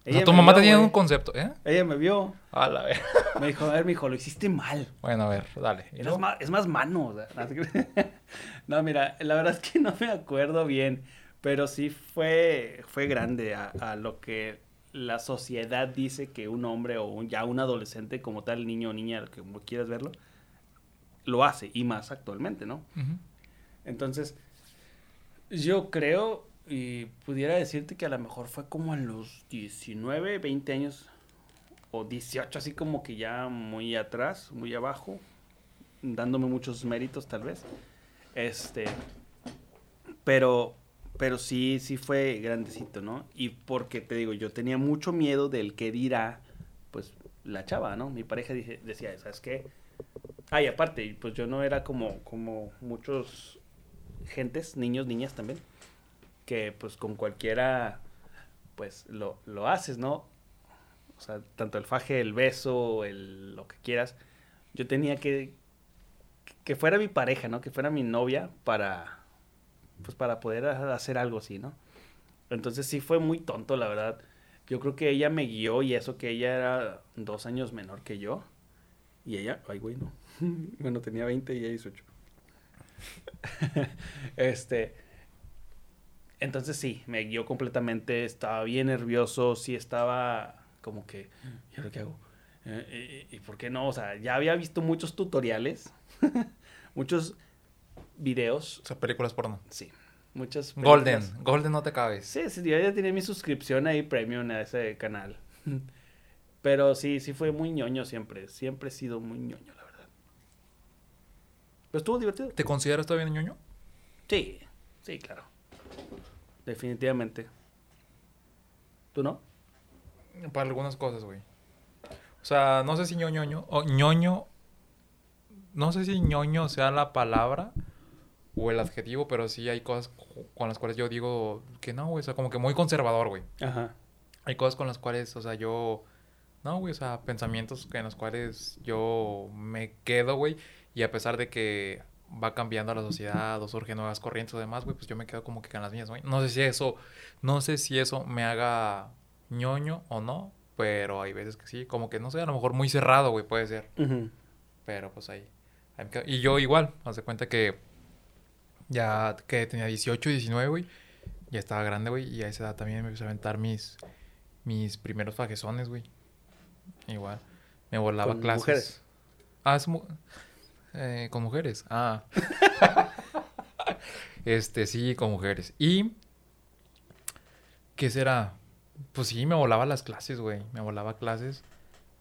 O sea, Ella tu mamá vio, te tiene un concepto, ¿eh? Ella me vio. A la vez. Me dijo, a ver, mi hijo, lo hiciste mal. Bueno, a ver, dale. ¿Y Es más, es más mano. o sea. No, mira, la verdad es que no me acuerdo bien, pero sí fue, fue grande a, a lo que la sociedad dice que un hombre o un- ya un adolescente como tal, niño o niña, como quieras verlo, lo hace, y más actualmente, ¿no? Entonces, yo creo y pudiera decirte que a lo mejor fue como a los 19, 20 años o 18, así como que ya muy atrás, muy abajo, dándome muchos méritos tal vez. Este, pero pero sí sí fue grandecito, ¿no? Y porque te digo, yo tenía mucho miedo del que dirá pues la chava, ¿no? Mi pareja dije- decía, ¿sabes qué? Ay, aparte, pues yo no era como como muchos gentes, niños, niñas también, que pues con cualquiera, pues lo, lo haces, ¿no? O sea, tanto el faje, el beso, el, lo que quieras. Yo tenía que, que fuera mi pareja, ¿no? Que fuera mi novia para, pues para poder ha- hacer algo así, ¿no? Entonces sí fue muy tonto, la verdad. Yo creo que ella me guió y eso que ella era dos años menor que yo. Y ella, ay, güey, no. bueno, tenía 20 y ella 18. este. Entonces sí, me guió completamente. Estaba bien nervioso. Sí, estaba como que. ¿Y ahora qué hago? Eh, ¿Y, y por qué no? O sea, ya había visto muchos tutoriales. muchos videos. O sea, películas porno. Sí. Muchas. Golden. Golden no te cabes. Sí, sí, yo ya tenía mi suscripción ahí premium a ese canal. Pero sí, sí fue muy ñoño siempre. Siempre he sido muy ñoño, la verdad. Pero estuvo divertido. ¿Te consideras todavía ñoño? Sí, sí, claro. Definitivamente. ¿Tú no? Para algunas cosas, güey. O sea, no sé si ñoño o ñoño. No sé si ñoño sea la palabra o el adjetivo, pero sí hay cosas con las cuales yo digo que no, güey. O sea, como que muy conservador, güey. Ajá. hay cosas con las cuales, o sea, yo... No, güey, o sea, pensamientos en los cuales yo me quedo, güey. Y a pesar de que va cambiando la sociedad o surgen nuevas corrientes o demás, güey, pues yo me quedo como que con las mías, güey. No sé si eso, no sé si eso me haga ñoño o no, pero hay veces que sí, como que no sé, a lo mejor muy cerrado, güey, puede ser. Pero pues ahí. ahí me quedo. Y yo igual, haz de cuenta que ya que tenía 18, 19, güey, ya estaba grande, güey, y a esa edad también me empecé a aventar mis, mis primeros fajezones, güey. Igual. Me volaba ¿Con clases. mujeres? Ah, es mu- eh, con mujeres. Ah. este, sí, con mujeres. Y. ¿Qué será? Pues sí, me volaba las clases, güey. Me volaba clases.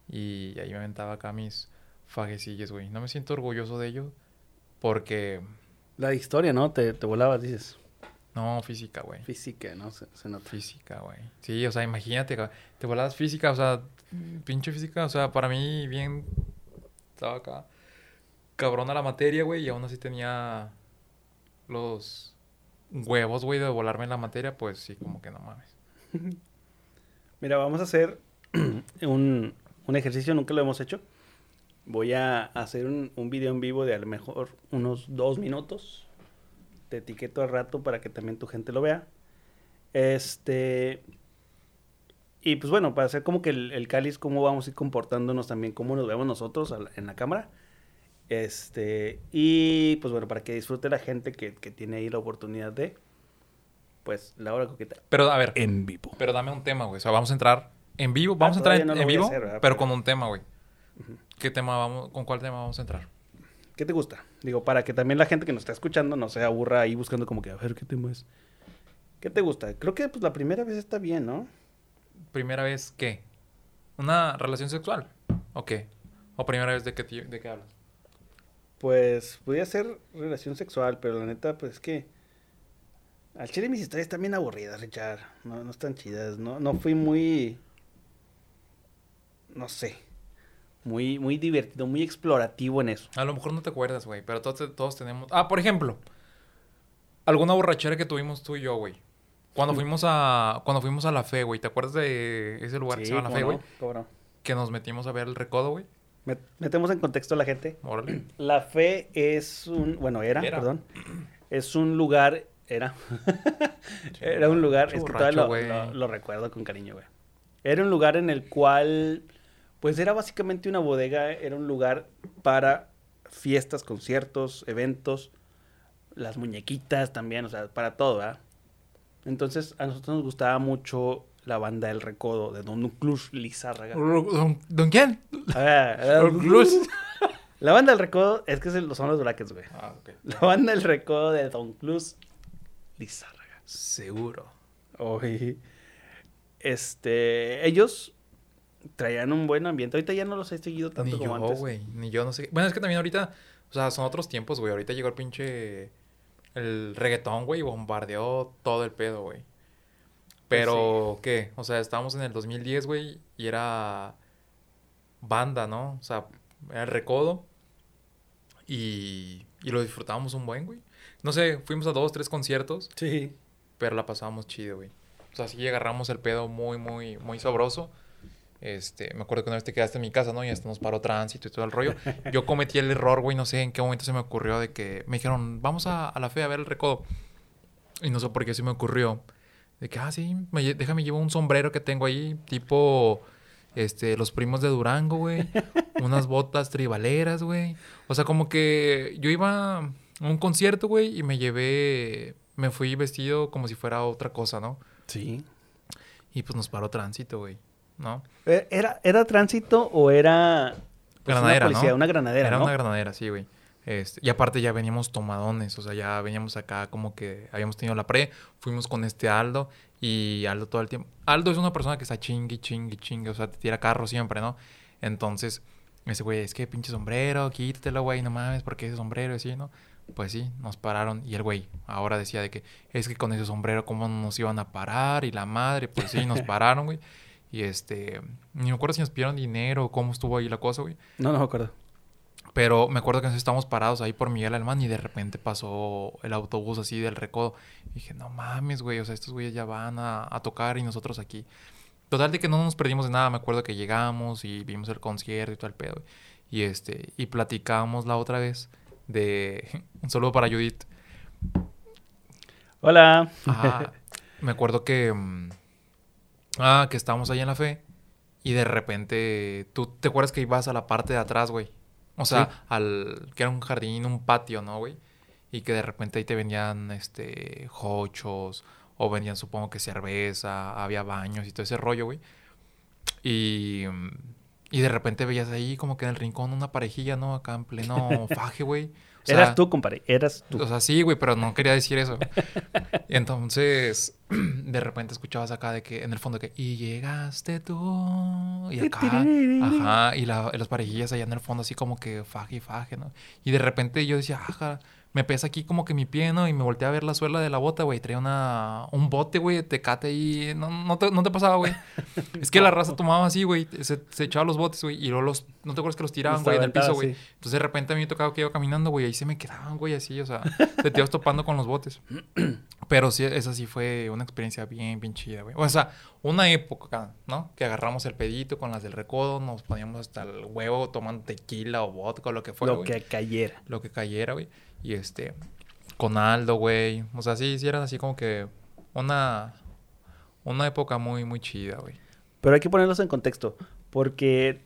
Y ahí me aventaba acá mis fajecillos, güey. No me siento orgulloso de ello. Porque. La historia, ¿no? Te, te volabas, dices. No, física, güey. Física, ¿no? Se, se nota. Física, güey. Sí, o sea, imagínate, te volabas física, o sea, pinche física, o sea, para mí bien estaba acá cabrona la materia, güey, y aún así tenía los huevos, güey, de volarme la materia, pues sí, como que no mames. Mira, vamos a hacer un, un ejercicio, nunca lo hemos hecho. Voy a hacer un, un video en vivo de a lo mejor unos dos minutos. Te etiqueto al rato para que también tu gente lo vea. Este. Y pues bueno, para hacer como que el, el cáliz, cómo vamos a ir comportándonos también, cómo nos vemos nosotros en la cámara. Este. Y pues bueno, para que disfrute la gente que, que tiene ahí la oportunidad de. Pues la hora coqueta. Pero, a ver, En vivo. pero dame un tema, güey, o sea, vamos a entrar en vivo, vamos a entrar todavía en, no vivo, pero Pero- con un tema, güey. ¿Qué tema vamos, con cuál tema vamos a entrar? ¿Qué te gusta? Digo, para que también la gente que nos está escuchando no se aburra ahí buscando como que, a ver, ¿qué tema es? ¿Qué te gusta? Creo que pues la primera vez está bien, ¿no? ¿Primera vez qué? ¿Una relación sexual? ¿O qué? ¿O primera vez de qué, de qué hablas? Pues podría ser relación sexual, pero la neta, pues es que... Al chile mis historias están bien aburridas, Richard. No, no están chidas. No, no fui muy... No sé. Muy, muy divertido, muy explorativo en eso. A lo mejor no te acuerdas, güey, pero todos, todos tenemos... Ah, por ejemplo, alguna borrachera que tuvimos tú y yo, güey. Cuando fuimos a cuando fuimos a la fe, güey, ¿te acuerdas de ese lugar que se llama la fe, güey? no. Que nos metimos a ver el recodo, güey. Met- Metemos en contexto a la gente. Órale. La fe es un, bueno, era, Era. perdón, es un lugar, era, era un lugar, es que todavía lo- lo recuerdo con cariño, güey. Era un lugar en el cual, pues era básicamente una bodega, era un lugar para fiestas, conciertos, eventos, las muñequitas también, o sea, para todo, ¿verdad? Entonces, a nosotros nos gustaba mucho la banda El Recodo, de Don Clus Lizárraga. ¿Don, don quién? Ah, Don. La banda del recodo es que son los brackets, güey. Ah, ok. La banda del recodo de Don Cruz Lizárraga. Seguro. Oye. Este, ellos traían un buen ambiente. Ahorita ya no los he seguido tanto Ni como yo, antes. güey. Ni yo, no sé. Bueno, es que también ahorita... O sea, son otros tiempos, güey. Ahorita llegó el pinche... El reggaetón, güey. y Bombardeó todo el pedo, güey. Pero, ¿qué? O sea, estábamos en el 2010, güey. Y era... Banda, ¿no? O sea, era el recodo. Y... Y lo disfrutábamos un buen, güey. No sé, fuimos a dos, tres conciertos. Sí. Pero la pasábamos chido, güey. O sea, sí agarramos el pedo muy, muy, muy sabroso. Este, me acuerdo que una vez te quedaste en mi casa, ¿no? Y hasta nos paró tránsito y todo el rollo. Yo cometí el error, güey, no sé en qué momento se me ocurrió de que me dijeron, vamos a, a la fe a ver el recodo. Y no sé por qué se me ocurrió. De que, ah, sí, me déjame llevar un sombrero que tengo ahí, tipo, este, los primos de Durango, güey. Unas botas tribaleras, güey. O sea, como que yo iba a un concierto, güey, y me llevé, me fui vestido como si fuera otra cosa, ¿no? Sí. Y pues nos paró tránsito, güey, ¿no? Eh, ¿Era, era tránsito o era pues, Granadera, una policía? ¿no? Una granadera, Era ¿no? una granadera, sí, güey. Este, y aparte ya veníamos tomadones, o sea, ya veníamos acá como que habíamos tenido la pre, fuimos con este Aldo y Aldo todo el tiempo. Aldo es una persona que está chingui, chingui, chingue, o sea, te tira carro siempre, ¿no? Entonces, ese güey, es que pinche sombrero, quítatelo, güey, no mames, porque ese sombrero, así, ¿no? Pues sí, nos pararon y el güey ahora decía de que es que con ese sombrero, ¿cómo nos iban a parar? Y la madre, pues sí, nos pararon, güey. Y este, ni me acuerdo si nos pidieron dinero o cómo estuvo ahí la cosa, güey. No, no me acuerdo. Pero me acuerdo que nos estábamos parados ahí por Miguel Alemán y de repente pasó el autobús así del recodo. Y dije, no mames, güey, o sea, estos güeyes ya van a, a tocar y nosotros aquí. Total de que no nos perdimos de nada. Me acuerdo que llegamos y vimos el concierto y todo el pedo. Y este, y platicábamos la otra vez de. Un saludo para Judith. Hola. Ajá. me acuerdo que. mm, Ah, que estábamos ahí en la fe. Y de repente. ¿Tú te acuerdas que ibas a la parte de atrás, güey? O sea, Sí. al. que era un jardín, un patio, ¿no, güey? Y que de repente ahí te vendían este. jochos. O vendían, supongo que cerveza. Había baños y todo ese rollo, güey. Y. Y de repente veías ahí como que en el rincón una parejilla, ¿no? Acá en pleno faje, güey. O sea, Eras tú, compadre. Eras tú. o sea, sí, güey, pero no quería decir eso. Y entonces, de repente escuchabas acá de que en el fondo que, y llegaste tú. Y acá, ajá, y, la, y las parejillas allá en el fondo así como que faje y faje, ¿no? Y de repente yo decía, ajá, me pesa aquí como que mi pie, ¿no? Y me volteé a ver la suela de la bota, güey. Traía una, un bote, güey, tecate ahí. No, no, te, no te pasaba, güey. Es que la raza tomaba así, güey. Se, se echaba los botes, güey. Y luego los, no te acuerdas que los tiraban, güey, en el piso, güey. sí. Entonces de repente a mí me tocaba que iba caminando, güey, ahí se me quedaban, güey, así, o sea, te ibas topando con los botes. Pero sí, esa sí fue una experiencia bien, bien chida, güey. O sea, una época, ¿no? Que agarramos el pedito con las del recodo, nos poníamos hasta el huevo tomando tequila o vodka o lo que fuera, Lo que cayera. Lo que cayera, güey. Y este, con Aldo, güey. O sea, sí, sí eran así como que una, una época muy, muy chida, güey. Pero hay que ponerlos en contexto, porque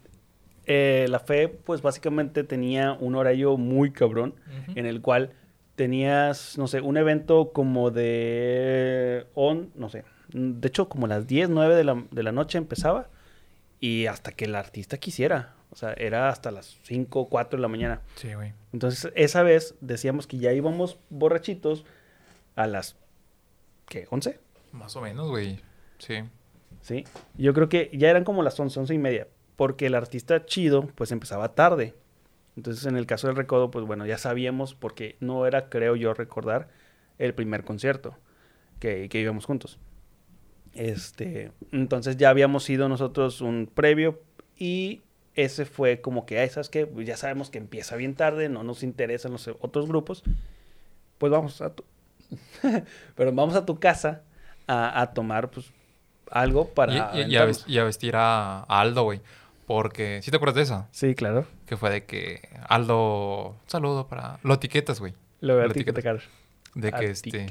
eh, la fe, pues básicamente tenía un horario muy cabrón, en el cual tenías, no sé, un evento como de, on, no sé, de hecho como las 10, 9 de la, de la noche empezaba y hasta que el artista quisiera, o sea, era hasta las 5, 4 de la mañana. Sí, güey. Entonces, esa vez decíamos que ya íbamos borrachitos a las, ¿qué? ¿11? Más o menos, güey. Sí. ¿sí? Yo creo que ya eran como las 11, 11 y media, porque el artista chido, pues empezaba tarde. Entonces, en el caso del recodo, pues bueno, ya sabíamos, porque no era, creo yo, recordar el primer concierto que, que íbamos juntos. Este, entonces ya habíamos ido nosotros un previo y ese fue como que, ¿sabes qué? Pues ya sabemos que empieza bien tarde, no nos interesan los otros grupos, pues vamos a tu... Pero vamos a tu casa a, a tomar, pues, algo para... Y, y- y a, vestir a, a Aldo, güey. Porque, ¿sí te acuerdas de esa? Sí, claro. Que fue de que Aldo... Un saludo para... Lo etiquetas, güey. Lo voy a etiquetar. De que este...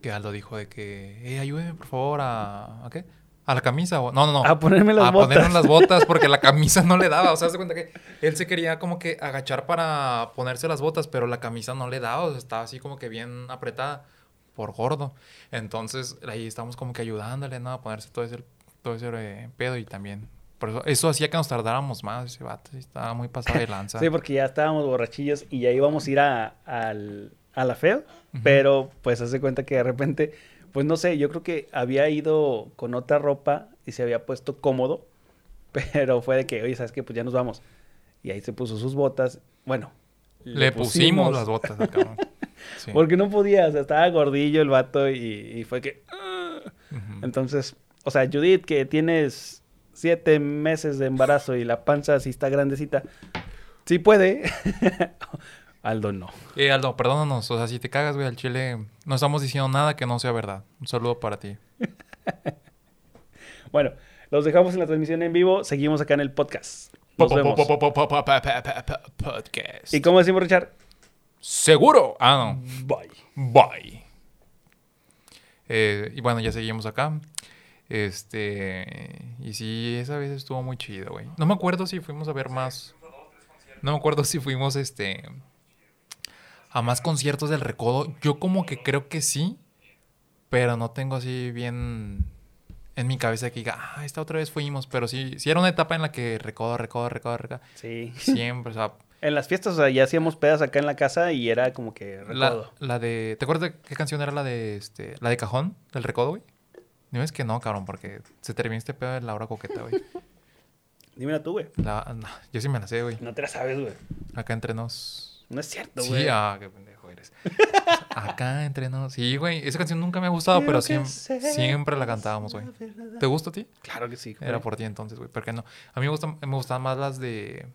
Que Aldo dijo de que... Eh, ayúdeme, por favor, a... ¿A qué? A la camisa. o- No, no, no. A ponerme las a botas. ponernos las botas porque la camisa no le daba. O sea, se cuenta que él se quería como que agachar para ponerse las botas, pero la camisa no le daba. O sea, estaba así como que bien apretada por gordo. Entonces, ahí estamos como que ayudándole, ¿no? A ponerse todo ese, todo ese eh, pedo y también... Por eso, eso hacía que nos tardáramos más. Ese vato estaba muy pasado de lanza. Sí, porque ya estábamos borrachillos y ya íbamos a ir a, al- a la feo, Ujú. pero pues hace cuenta que de repente, pues no sé, yo creo que había ido con otra ropa y se había puesto cómodo, pero fue de que, oye, ¿sabes qué? Pues ya nos vamos. Y ahí se puso sus botas. Bueno, Le pusimos las botas al cabrón. Sí. Porque no podía, o sea, estaba gordillo el vato y, y fue que... "Ah". Entonces, o sea, Judith, que tienes siete meses de embarazo y la panza así está grandecita, sí puede. Aldo no. Eh, Aldo, perdónanos. O sea, si te cagas, güey, al chile, no estamos diciendo nada que no sea verdad. Un saludo para ti. Bueno, los dejamos en la transmisión en vivo, seguimos acá en el podcast. Nos vemos. Podcast. ¿Y cómo decimos, Richard? Seguro. Ah, no. Bye. Bye. Eh, y bueno, ya seguimos acá. Este. Y sí, esa vez estuvo muy chido, güey. No me acuerdo si fuimos a ver más. No me acuerdo si fuimos, este. A más conciertos del Recodo. Yo como que creo que sí. Pero no tengo así bien. En mi cabeza que diga, ah, esta otra vez fuimos. Pero sí, sí era una etapa en la que Recodo, Recodo, Recodo, Recodo. Sí. Siempre, o sea. En las fiestas, o sea, ya hacíamos pedas acá en la casa y era como que La, recodo. la de. ¿Te acuerdas de qué canción era la de este. La de cajón? Del recodo, güey. Dime es que no, cabrón, porque se termina este pedo de la hora coqueta, güey. Dímela tú, güey. La- no, yo sí me la sé, güey. No te la sabes, güey. Acá entre nos. No es cierto, güey. Sí, ah, qué pendejo eres. Acá entre nos. Sí, güey. Esa canción nunca me ha gustado, pero Quiero siempre, siempre la cantábamos, güey. ¿Te gusta a ti? Claro que sí. Era güey. por ti entonces, güey. ¿Por qué no? A mí me, gustan, me gustaban más las de.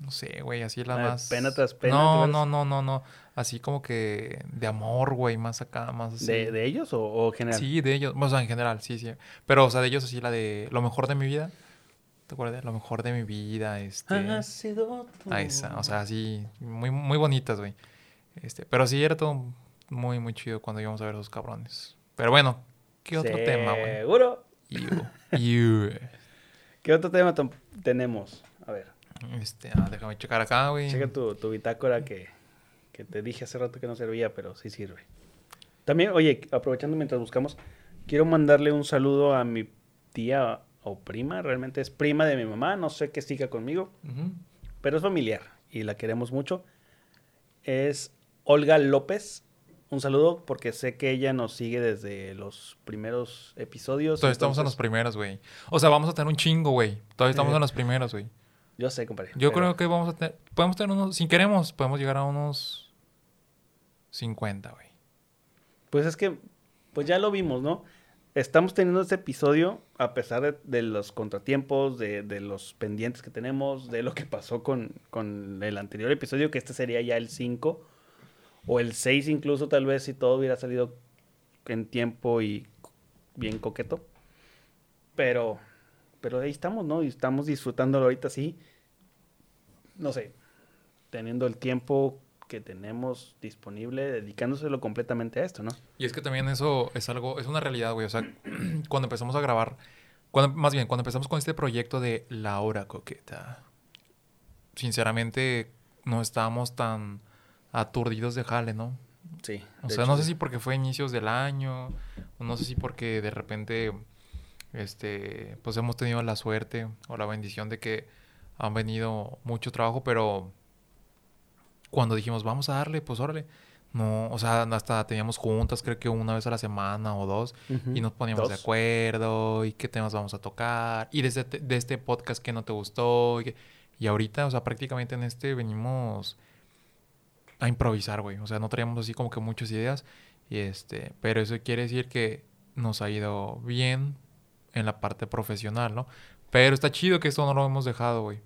no sé, güey, así la Ah, más... pena tras pena, No, ¿tú no, no, no, no. Así como que de amor, güey, más acá, más así. ¿De, de ellos o, o general? Sí, de ellos. O sea, en general, sí, sí. Pero, o sea, de ellos así la de lo mejor de mi vida. ¿Te acuerdas? Lo mejor de mi vida, este... Ha sido tú. Ahí está, o sea, así, muy, muy bonitas, güey. Este, pero sí, era todo muy, muy chido cuando íbamos a ver a esos cabrones. Pero bueno, ¿qué otro tema, güey? ¿Seguro? ¿Qué otro tema tenemos? A ver, Este, ah, déjame checar acá, güey. checa tu, tu bitácora que, que te dije hace rato que no servía, pero sí sirve. También, oye, aprovechando mientras buscamos, quiero mandarle un saludo a mi tía o prima, realmente es prima de mi mamá, no sé qué siga conmigo, pero es familiar y la queremos mucho. Es Olga López. Un saludo porque sé que ella nos sigue desde los primeros episodios. Todavía estamos en los primeros, güey. O sea, vamos a tener un chingo, güey. Todavía estamos Eh. en los primeros, güey. Yo sé, compadre. Yo pero- creo que vamos a tener... Podemos tener unos... Si queremos, podemos llegar a unos... 50, güey. Pues es que, pues ya lo vimos, ¿no? Estamos teniendo este episodio a pesar de, los contratiempos, de, los pendientes que tenemos, de lo que pasó con, con el anterior episodio, que este sería ya el 5 o el 6 incluso tal vez si todo hubiera salido en tiempo y bien coqueto. Pero, pero ahí estamos, ¿no? Y estamos disfrutándolo ahorita sí. No sé, teniendo el tiempo que tenemos disponible, dedicándoselo completamente a esto, ¿no? Y es que también eso es algo, es una realidad, güey. O sea, cuando empezamos a grabar, cuando, más bien, cuando empezamos con este proyecto de La Hora Coqueta, sinceramente no estábamos tan aturdidos de jale, ¿no? Sí. O sea, hecho, no sé sí. si porque fue inicios del año, o no sé si porque de repente, este, pues hemos tenido la suerte o la bendición de que han venido mucho trabajo, pero cuando dijimos, vamos a darle, pues órale. No, o sea, hasta teníamos juntas, creo que una vez a la semana o dos, y nos poníamos de acuerdo, y qué temas vamos a tocar, y desde este, de este podcast que no te gustó, y ahorita, o sea, prácticamente en este venimos a improvisar, güey. O sea, no traíamos así como que muchas ideas, y este, pero eso quiere decir que nos ha ido bien en la parte profesional, ¿no? Pero está chido que esto no lo hemos dejado, güey.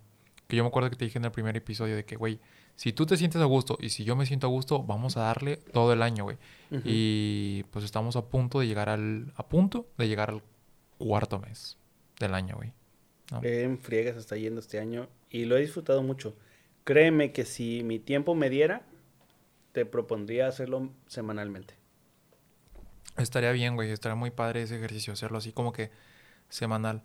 Que yo me acuerdo que te dije en el primer episodio de que, güey, si tú te sientes a gusto y si yo me siento a gusto, vamos a darle todo el año, güey. Y pues estamos a punto de llegar al... A punto de llegar al cuarto mes del año, güey. ¿no? En está yendo este año y lo he disfrutado mucho. Créeme que si mi tiempo me diera, te propondría hacerlo semanalmente. Estaría bien, güey. Estaría muy padre ese ejercicio, hacerlo así como que semanal.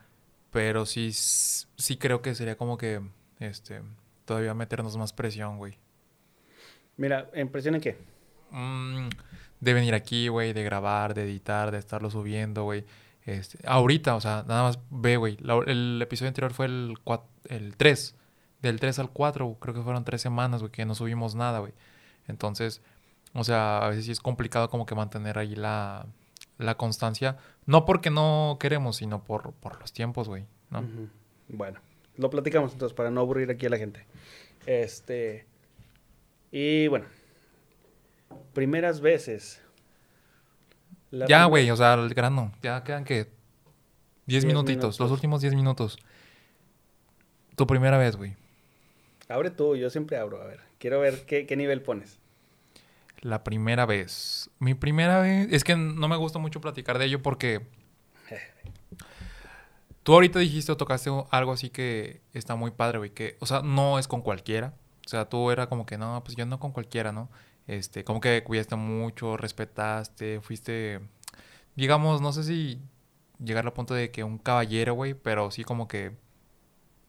Pero sí, sí creo que sería como que, este, todavía meternos más presión, güey. Mira, ¿en presión en qué? Mm, de venir aquí, güey, de grabar, de editar, de estarlo subiendo, güey. Este, ahorita, o sea, nada más ve, güey. El episodio anterior fue el, el 3. Del 3 al 4, creo que fueron tres semanas, güey, que no subimos nada, güey. Entonces, o sea, a veces sí es complicado como que mantener ahí la, la constancia. No porque no queremos, sino por, por los tiempos, güey, ¿no? Bueno, lo platicamos entonces para no aburrir aquí a la gente. Este. Y bueno, primeras veces. La Ya, güey, o sea, el grano. Ya quedan que 10 Diez minutitos, los minutos. últimos 10 minutos. Tu primera vez, güey. Abre tú, yo siempre abro. A ver, quiero ver qué, qué nivel pones. La primera vez. Mi primera vez. Es que no me gusta mucho platicar de ello porque. Tú ahorita dijiste o tocaste algo así que está muy padre, güey. Que, o sea, no es con cualquiera. O sea, tú era como que no, pues yo no con cualquiera, ¿no? Este, como que cuidaste mucho, respetaste, fuiste. Digamos, no sé si llegar al punto de que un caballero, güey, pero sí como que.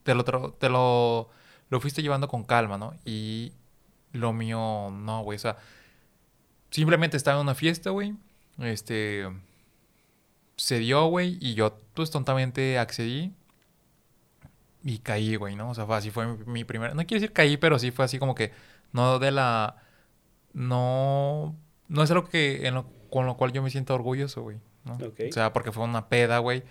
Te lo, te lo, lo fuiste llevando con calma, ¿no? Y lo mío, no, güey. O sea, simplemente estaba en una fiesta, güey. Este. Se dio, güey. Y yo, pues tontamente accedí. Y caí, güey, ¿no? O sea, fue así fue mi, mi primera. No quiero decir caí, pero sí fue así como que. No de la. No. No es algo que. En lo- con lo cual yo me siento orgulloso, güey. ¿no? Ok. O sea, porque fue una peda, güey.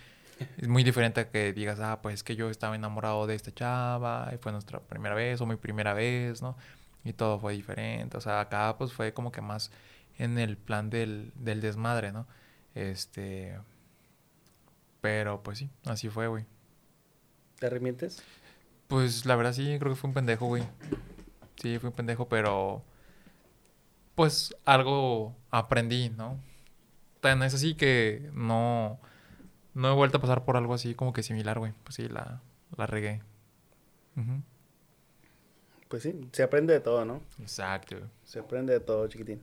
Es muy diferente a que digas, ah, pues es que yo estaba enamorado de esta chava. Y fue nuestra primera vez o mi primera vez, ¿no? y todo fue diferente. O sea, acá pues fue como que más en el plan del, del desmadre, ¿no? Este. Pero pues sí, así fue, güey. ¿Te arrepientes? Pues la verdad sí, creo que fue un pendejo, güey. Sí, fue un pendejo, pero pues algo aprendí, ¿no? Tan es así que no, no he vuelto a pasar por algo así como que similar, güey. Pues sí, la, la regué. Ujú. Pues sí, se aprende de todo, ¿no? Exacto. Se aprende de todo, chiquitín.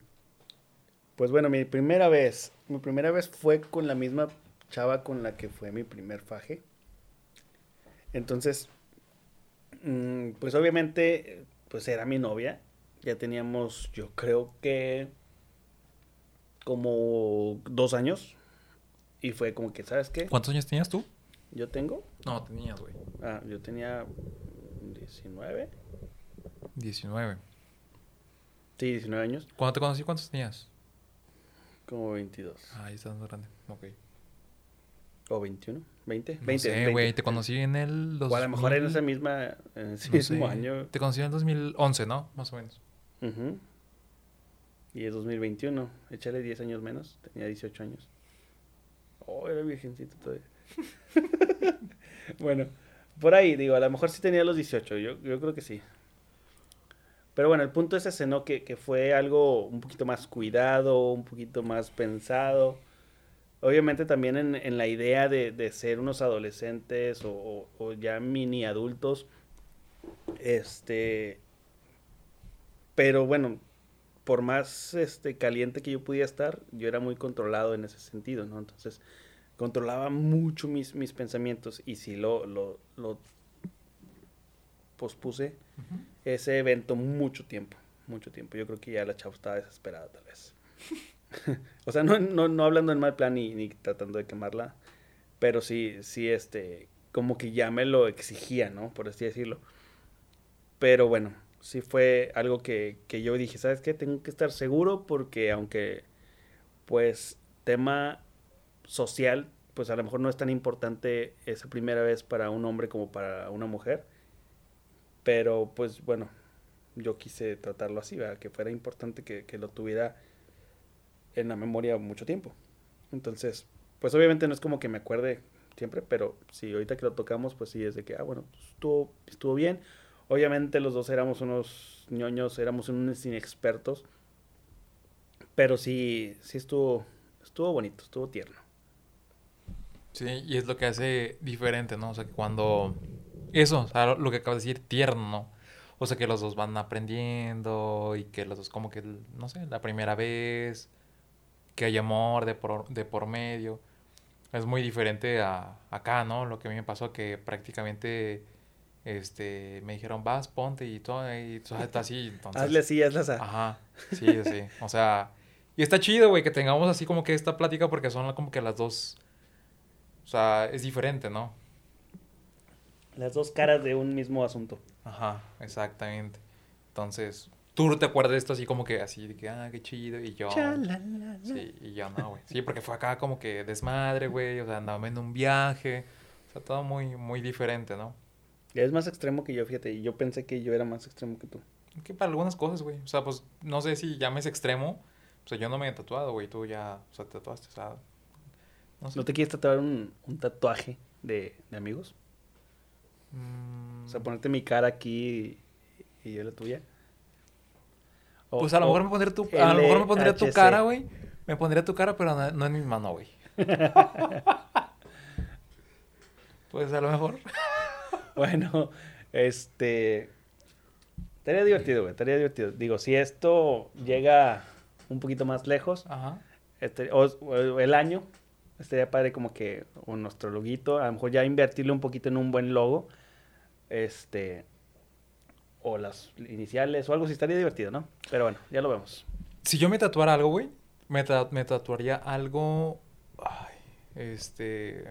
Pues bueno, mi primera vez, mi primera vez fue con la misma chava con la que fue mi primer faje. Entonces, mm, pues obviamente, pues era mi novia. Ya teníamos, yo creo que como dos años. Y fue como que, ¿sabes qué? ¿Cuántos años tenías tú? Yo tengo, No, tenías, güey. ah, yo tenía 19. 19. Sí, 19 años, ¿Cuándo te conocí? ¿Cuántos tenías? como 22. Ah, ahí estás más grande. Ok. O 21, 20, No 20. sé, 20. güey. Te conocí en el 2000... O a lo mejor en esa misma, en ese no mismo sé. año. Te conocí en el 2011, ¿no? Más o menos. Ujú. Y es 2021. Échale 10 años menos. Tenía 18 años. Oh, era virgencito todavía. bueno, por ahí, digo, a lo mejor sí tenía los 18. Yo, yo creo que sí. Pero bueno, el punto es ese, ¿no? Que, que fue algo un poquito más cuidado, un poquito más pensado. Obviamente también en, en la idea de, de ser unos adolescentes o, o- o ya mini adultos. Este. Pero bueno, por más este, caliente que yo pudiera estar, yo era muy controlado en ese sentido, ¿no? Entonces, controlaba mucho mis, mis pensamientos y sí lo, lo, lo pospuse ese evento mucho tiempo, mucho tiempo. Yo creo que ya la chava estaba desesperada tal vez. o sea, no, no, no hablando en mal plan ni, ni tratando de quemarla, pero sí, sí, este, como que ya me lo exigía, ¿no? Por así decirlo. Pero bueno, sí fue algo que, que yo dije, ¿sabes qué? Tengo que estar seguro porque aunque, pues, tema social, pues a lo mejor no es tan importante esa primera vez para un hombre como para una mujer. Pero pues bueno, yo quise tratarlo así, ¿verdad? que fuera importante que, que lo tuviera en la memoria mucho tiempo. Entonces, pues obviamente no es como que me acuerde siempre, pero sí, ahorita que lo tocamos, pues sí, es de que, ah, bueno, pues, estuvo, estuvo bien. Obviamente los dos éramos unos ñoños, éramos unos inexpertos, pero sí, sí estuvo, estuvo bonito, estuvo tierno. Sí, y es lo que hace diferente, ¿no? O sea, que cuando... Eso, lo- que acabas de decir, tierno, ¿no? O sea, que los dos van aprendiendo y que los dos como que, no sé, la primera vez, que hay amor de por, de por medio. Es muy diferente a acá, ¿no? Lo que a mí me pasó que prácticamente, este, me dijeron, vas, ponte y todo, y todo está así, entonces... Hazle así, hazle así. Ajá, sí, sí. O sea, y está chido, güey, que tengamos así como que esta plática porque son como que las dos. O sea, es diferente, ¿no? Las dos caras de un mismo asunto. Ajá, exactamente. Entonces, tú te acuerdas de esto así como que así, de que, ah, qué chido, y yo. Sí, y yo no, güey. Sí, porque fue acá como que desmadre, güey, o sea, andábamos en un viaje. O sea, todo muy, muy diferente, ¿no? Es más extremo que yo, fíjate, y yo pensé que yo era más extremo que tú. Que para algunas cosas, güey. O sea, pues, no sé si llames extremo. O sea, yo no me he tatuado, güey. Tú ya, o sea, te tatuaste, o sea. No sé. ¿No te quieres tatuar un, un tatuaje de, de amigos? Mm, O sea, ponerte mi cara aquí y, y yo la tuya. O- Pues a lo o mejor me pondría tu, a lo mejor me pondría tu cara, güey. Me pondría tu cara, pero no, no en mi mano, güey. pues a lo mejor. Bueno, este. Estaría divertido, güey. Estaría divertido. Digo, si esto llega un poquito más lejos, Ajá. este, o, o el año, estaría padre como que un nuestro loguito. A lo mejor ya invertirle un poquito en un buen logo. Este. O las iniciales o algo así. Estaría divertido, ¿no? Pero bueno, ya lo vemos. Si yo me tatuara algo, güey, me, ta- me tatuaría algo. Ay, este.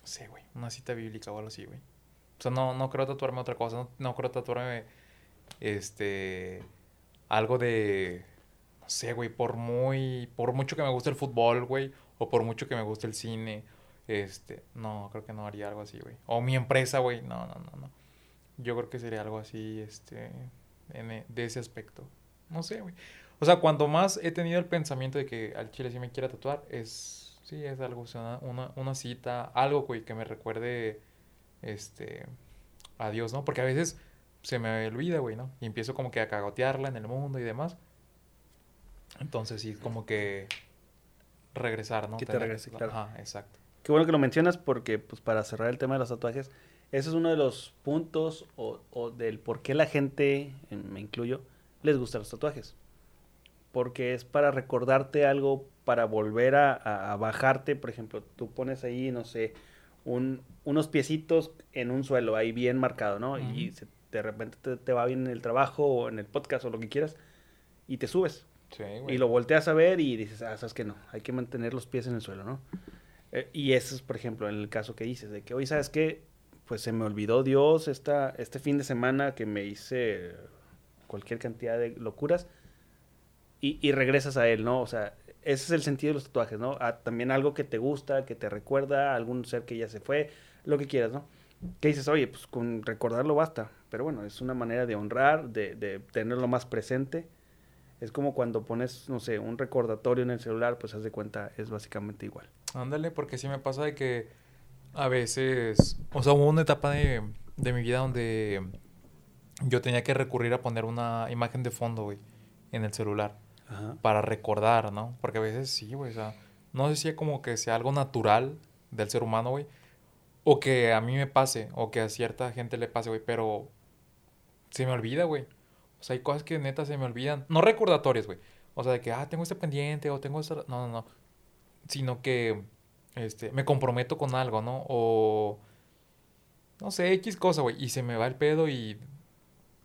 No sé, güey. Una cita bíblica o algo así, güey. O sea, no, no creo tatuarme otra cosa. No, no creo tatuarme. Este. Algo de. No sé, güey. Por muy. Por mucho que me guste el fútbol, güey. O por mucho que me guste el cine. Este. No, creo que no haría algo así, güey. O mi empresa, güey. No, no, no, no. Yo creo que sería algo así, este. en e- de ese aspecto. No sé, güey. O sea, cuando más he tenido el pensamiento de que al chile sí me quiera tatuar, es. Sí, es algo, o sea, una, una, una cita, algo, güey, que me recuerde. Este. adiós, ¿no? Porque a veces se me olvida, güey, ¿no? Y empiezo como que a cagotearla en el mundo y demás. Entonces sí, como que regresar, ¿no? Que te regrese, claro. Ajá, exacto. Qué bueno que lo mencionas porque, pues, para cerrar el tema de los tatuajes, ese es uno de los puntos o, o del por qué la gente, me incluyo, les gustan los tatuajes. Porque es para recordarte algo, para volver a, bajarte. Por ejemplo, tú pones ahí, no sé, un, unos piecitos en un suelo ahí bien marcado, ¿no? Y se- de repente te, te va bien en el trabajo o en el podcast o lo que quieras y te subes. Sí, güey. Y lo volteas a ver y dices, ah, sabes que no, hay que mantener los pies en el suelo, ¿no? Eh, y eso es, por ejemplo, en el caso que dices, de que hoy, ¿sabes qué? Pues se me olvidó Dios esta, este fin de semana que me hice cualquier cantidad de locuras y, y regresas a él, ¿no? O sea, ese es el sentido de los tatuajes, ¿no? Ah, también algo que te gusta, que te recuerda, a algún ser que ya se fue, lo que quieras, ¿no? Que dices, oye, pues con recordarlo basta. Pero bueno, es una manera de honrar, de, de tenerlo más presente. Es como cuando pones, no sé, un recordatorio en el celular, pues haz de cuenta, es básicamente igual. Ándale, porque sí me pasa de que a veces, o sea, hubo una etapa de, de mi vida donde yo tenía que recurrir a poner una imagen de fondo, güey, en el celular Ajá. para recordar, ¿no? Porque a veces sí, güey, o sea, no sé si como que sea algo natural del ser humano, güey, o que a mí me pase, o que a cierta gente le pase, güey, pero se me olvida, güey. O sea, hay cosas que neta se me olvidan. No recordatorios, güey. O sea, de que, ah, tengo este pendiente o tengo esta... No, no, no. Sino que este, me comprometo con algo, ¿no? O... No sé, X cosa, güey. Y se me va el pedo y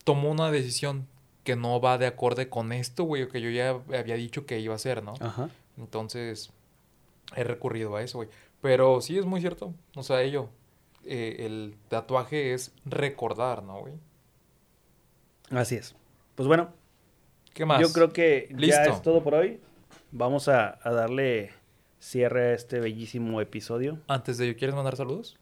tomo una decisión que no va de acorde con esto, güey, o que yo ya había dicho que iba a hacer, ¿no? Ajá. Entonces, he recurrido a eso, güey. Pero sí es muy cierto. O sea, ello, eh, el tatuaje es recordar, ¿no, güey? Así es. Pues bueno, ¿Qué más? yo creo que ya Listo. es todo por hoy. Vamos a, a darle cierre este bellísimo episodio. Antes de ello, ¿quieres mandar saludos?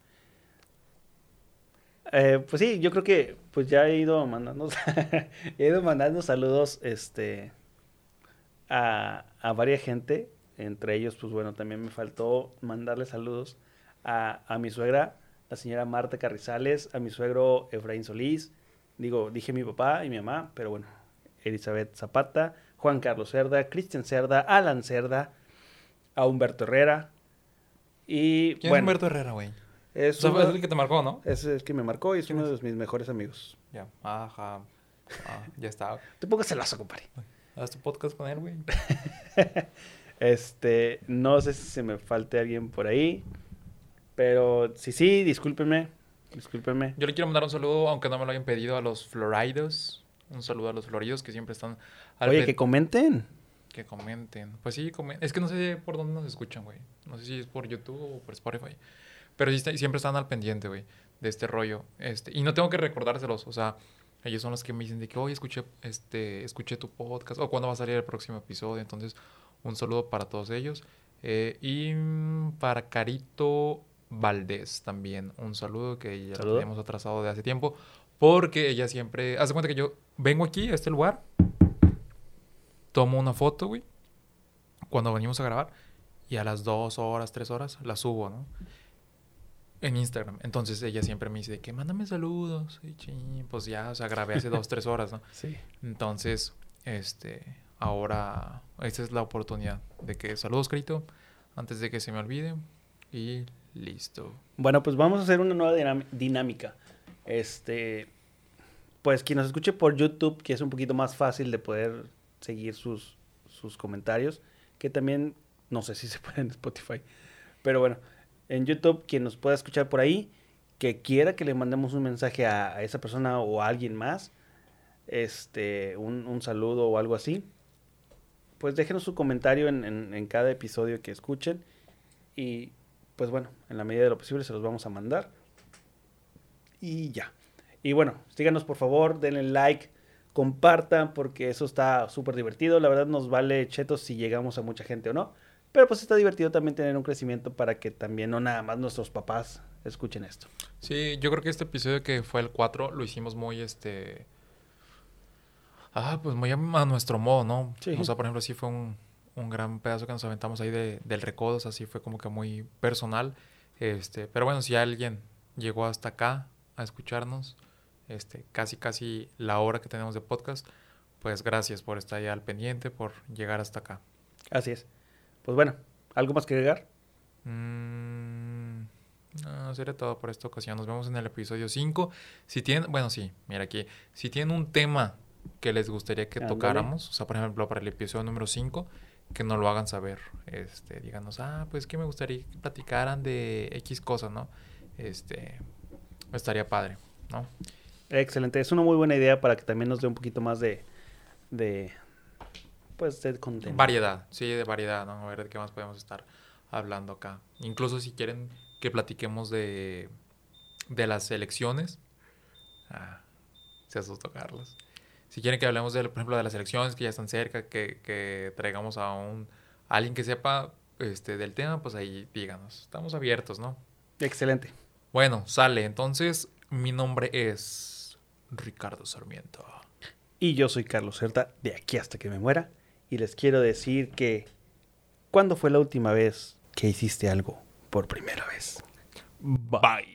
Eh, pues sí, yo creo que pues ya he ido mandando, he ido mandando saludos este, a, a varias gente. Entre ellos, pues bueno, también me faltó mandarle saludos a, a mi suegra, la señora Marta Carrizales, a mi suegro Efraín Solís. Digo, dije mi papá y mi mamá, pero bueno, Elizabeth Zapata, Juan Carlos Cerda, Cristian Cerda, Alan Cerda, a Humberto Herrera. Y ¿Quién bueno, es Humberto Herrera, güey? es O sea, uno- es el que te marcó, ¿no? es el que me marcó y es ¿Quién uno es? de mis mejores amigos. Ya. Ajá. Ah, ya está. Te pongas celoso, compadre. Haz tu podcast con él, güey. Este, no sé si se me falte alguien por ahí. Pero si sí, discúlpenme. Discúlpenme. Yo le quiero mandar un saludo, aunque no me lo hayan pedido, a los Floridos. Un saludo a los Floridos que siempre están al Oye, que comenten. Que comenten. Pues sí, comen- es que no sé por dónde nos escuchan, güey. No sé si es por YouTube o por Spotify. Pero sí siempre están al pendiente, güey, de este rollo. Este, y no tengo que recordárselos, o sea, ellos son los que me dicen de que, oye, escuché, este, escuché tu podcast, o cuándo va a salir el próximo episodio. Entonces, un saludo para todos ellos. Eh, y para Carito Valdés también, un saludo que ya lo tenemos atrasado de hace tiempo. Porque ella siempre, hace cuenta que yo vengo aquí a este lugar, tomo una foto, güey, cuando venimos a grabar, y a las dos horas, tres horas, la subo, ¿no? En Instagram. Entonces ella siempre me dice de que mándame saludos. Y pues ya, o sea, grabé hace dos, tres horas, ¿no? Sí. Entonces, este, ahora, esta es la oportunidad de que saludos, Crito, antes de que se me olvide. Y listo. Bueno, pues vamos a hacer una nueva dinámica. Este, pues quien nos escuche por YouTube, que es un poquito más fácil de poder seguir sus, sus comentarios, que también, no sé si se puede en Spotify, pero bueno, en YouTube, quien nos pueda escuchar por ahí, que quiera que le mandemos un mensaje a, esa persona o a alguien más, este, un, un saludo o algo así, pues déjenos su comentario en, en- en cada episodio que escuchen y pues bueno, en la medida de lo posible se los vamos a mandar. Y ya. Y bueno, síganos por favor, denle like, compartan porque eso está súper divertido. La verdad nos vale chetos si llegamos a mucha gente o no. Pero pues está divertido también tener un crecimiento para que también no nada más nuestros papás escuchen esto. Sí, yo creo que este episodio que fue el 4 lo hicimos muy, este... Ah, pues muy a, nuestro modo, ¿no? Sí. O sea, por ejemplo, sí fue un, un gran pedazo que nos aventamos ahí de, del recodo, o sea, sí fue como que muy personal. Este, pero bueno, si alguien llegó hasta acá, a escucharnos, este, casi casi la hora que tenemos de podcast, pues gracias por estar ya al pendiente, por llegar hasta acá. Así es. Pues bueno, ¿algo más que agregar? Mm, no, sería todo por esta ocasión. Nos vemos en el episodio 5. Si tienen, bueno, sí, mira aquí, si tienen un tema que les gustaría que tocáramos, o sea, por ejemplo, para el episodio número 5, que nos lo hagan saber. Este, díganos, ah, pues que me gustaría que platicaran de X cosas, ¿no? Este, estaría padre, ¿no? Excelente. Es una muy buena idea para que también nos dé un poquito más de. de pues de contenido. Variedad, sí, de variedad, ¿no? A ver de qué más podemos estar hablando acá. Incluso si quieren que platiquemos de, de las elecciones. Ah, se asustó Carlos. Si quieren que hablemos, de, por ejemplo, de las elecciones que ya están cerca, que, que traigamos a un a alguien que sepa este, del tema, pues ahí díganos. Estamos abiertos, ¿no? Excelente. Bueno, sale. Entonces, mi nombre es Ricardo Sarmiento. Y yo soy Carlos Certa, de aquí hasta que me muera. Y les quiero decir que. ¿Cuándo fue la última vez que hiciste algo por primera vez? Bye.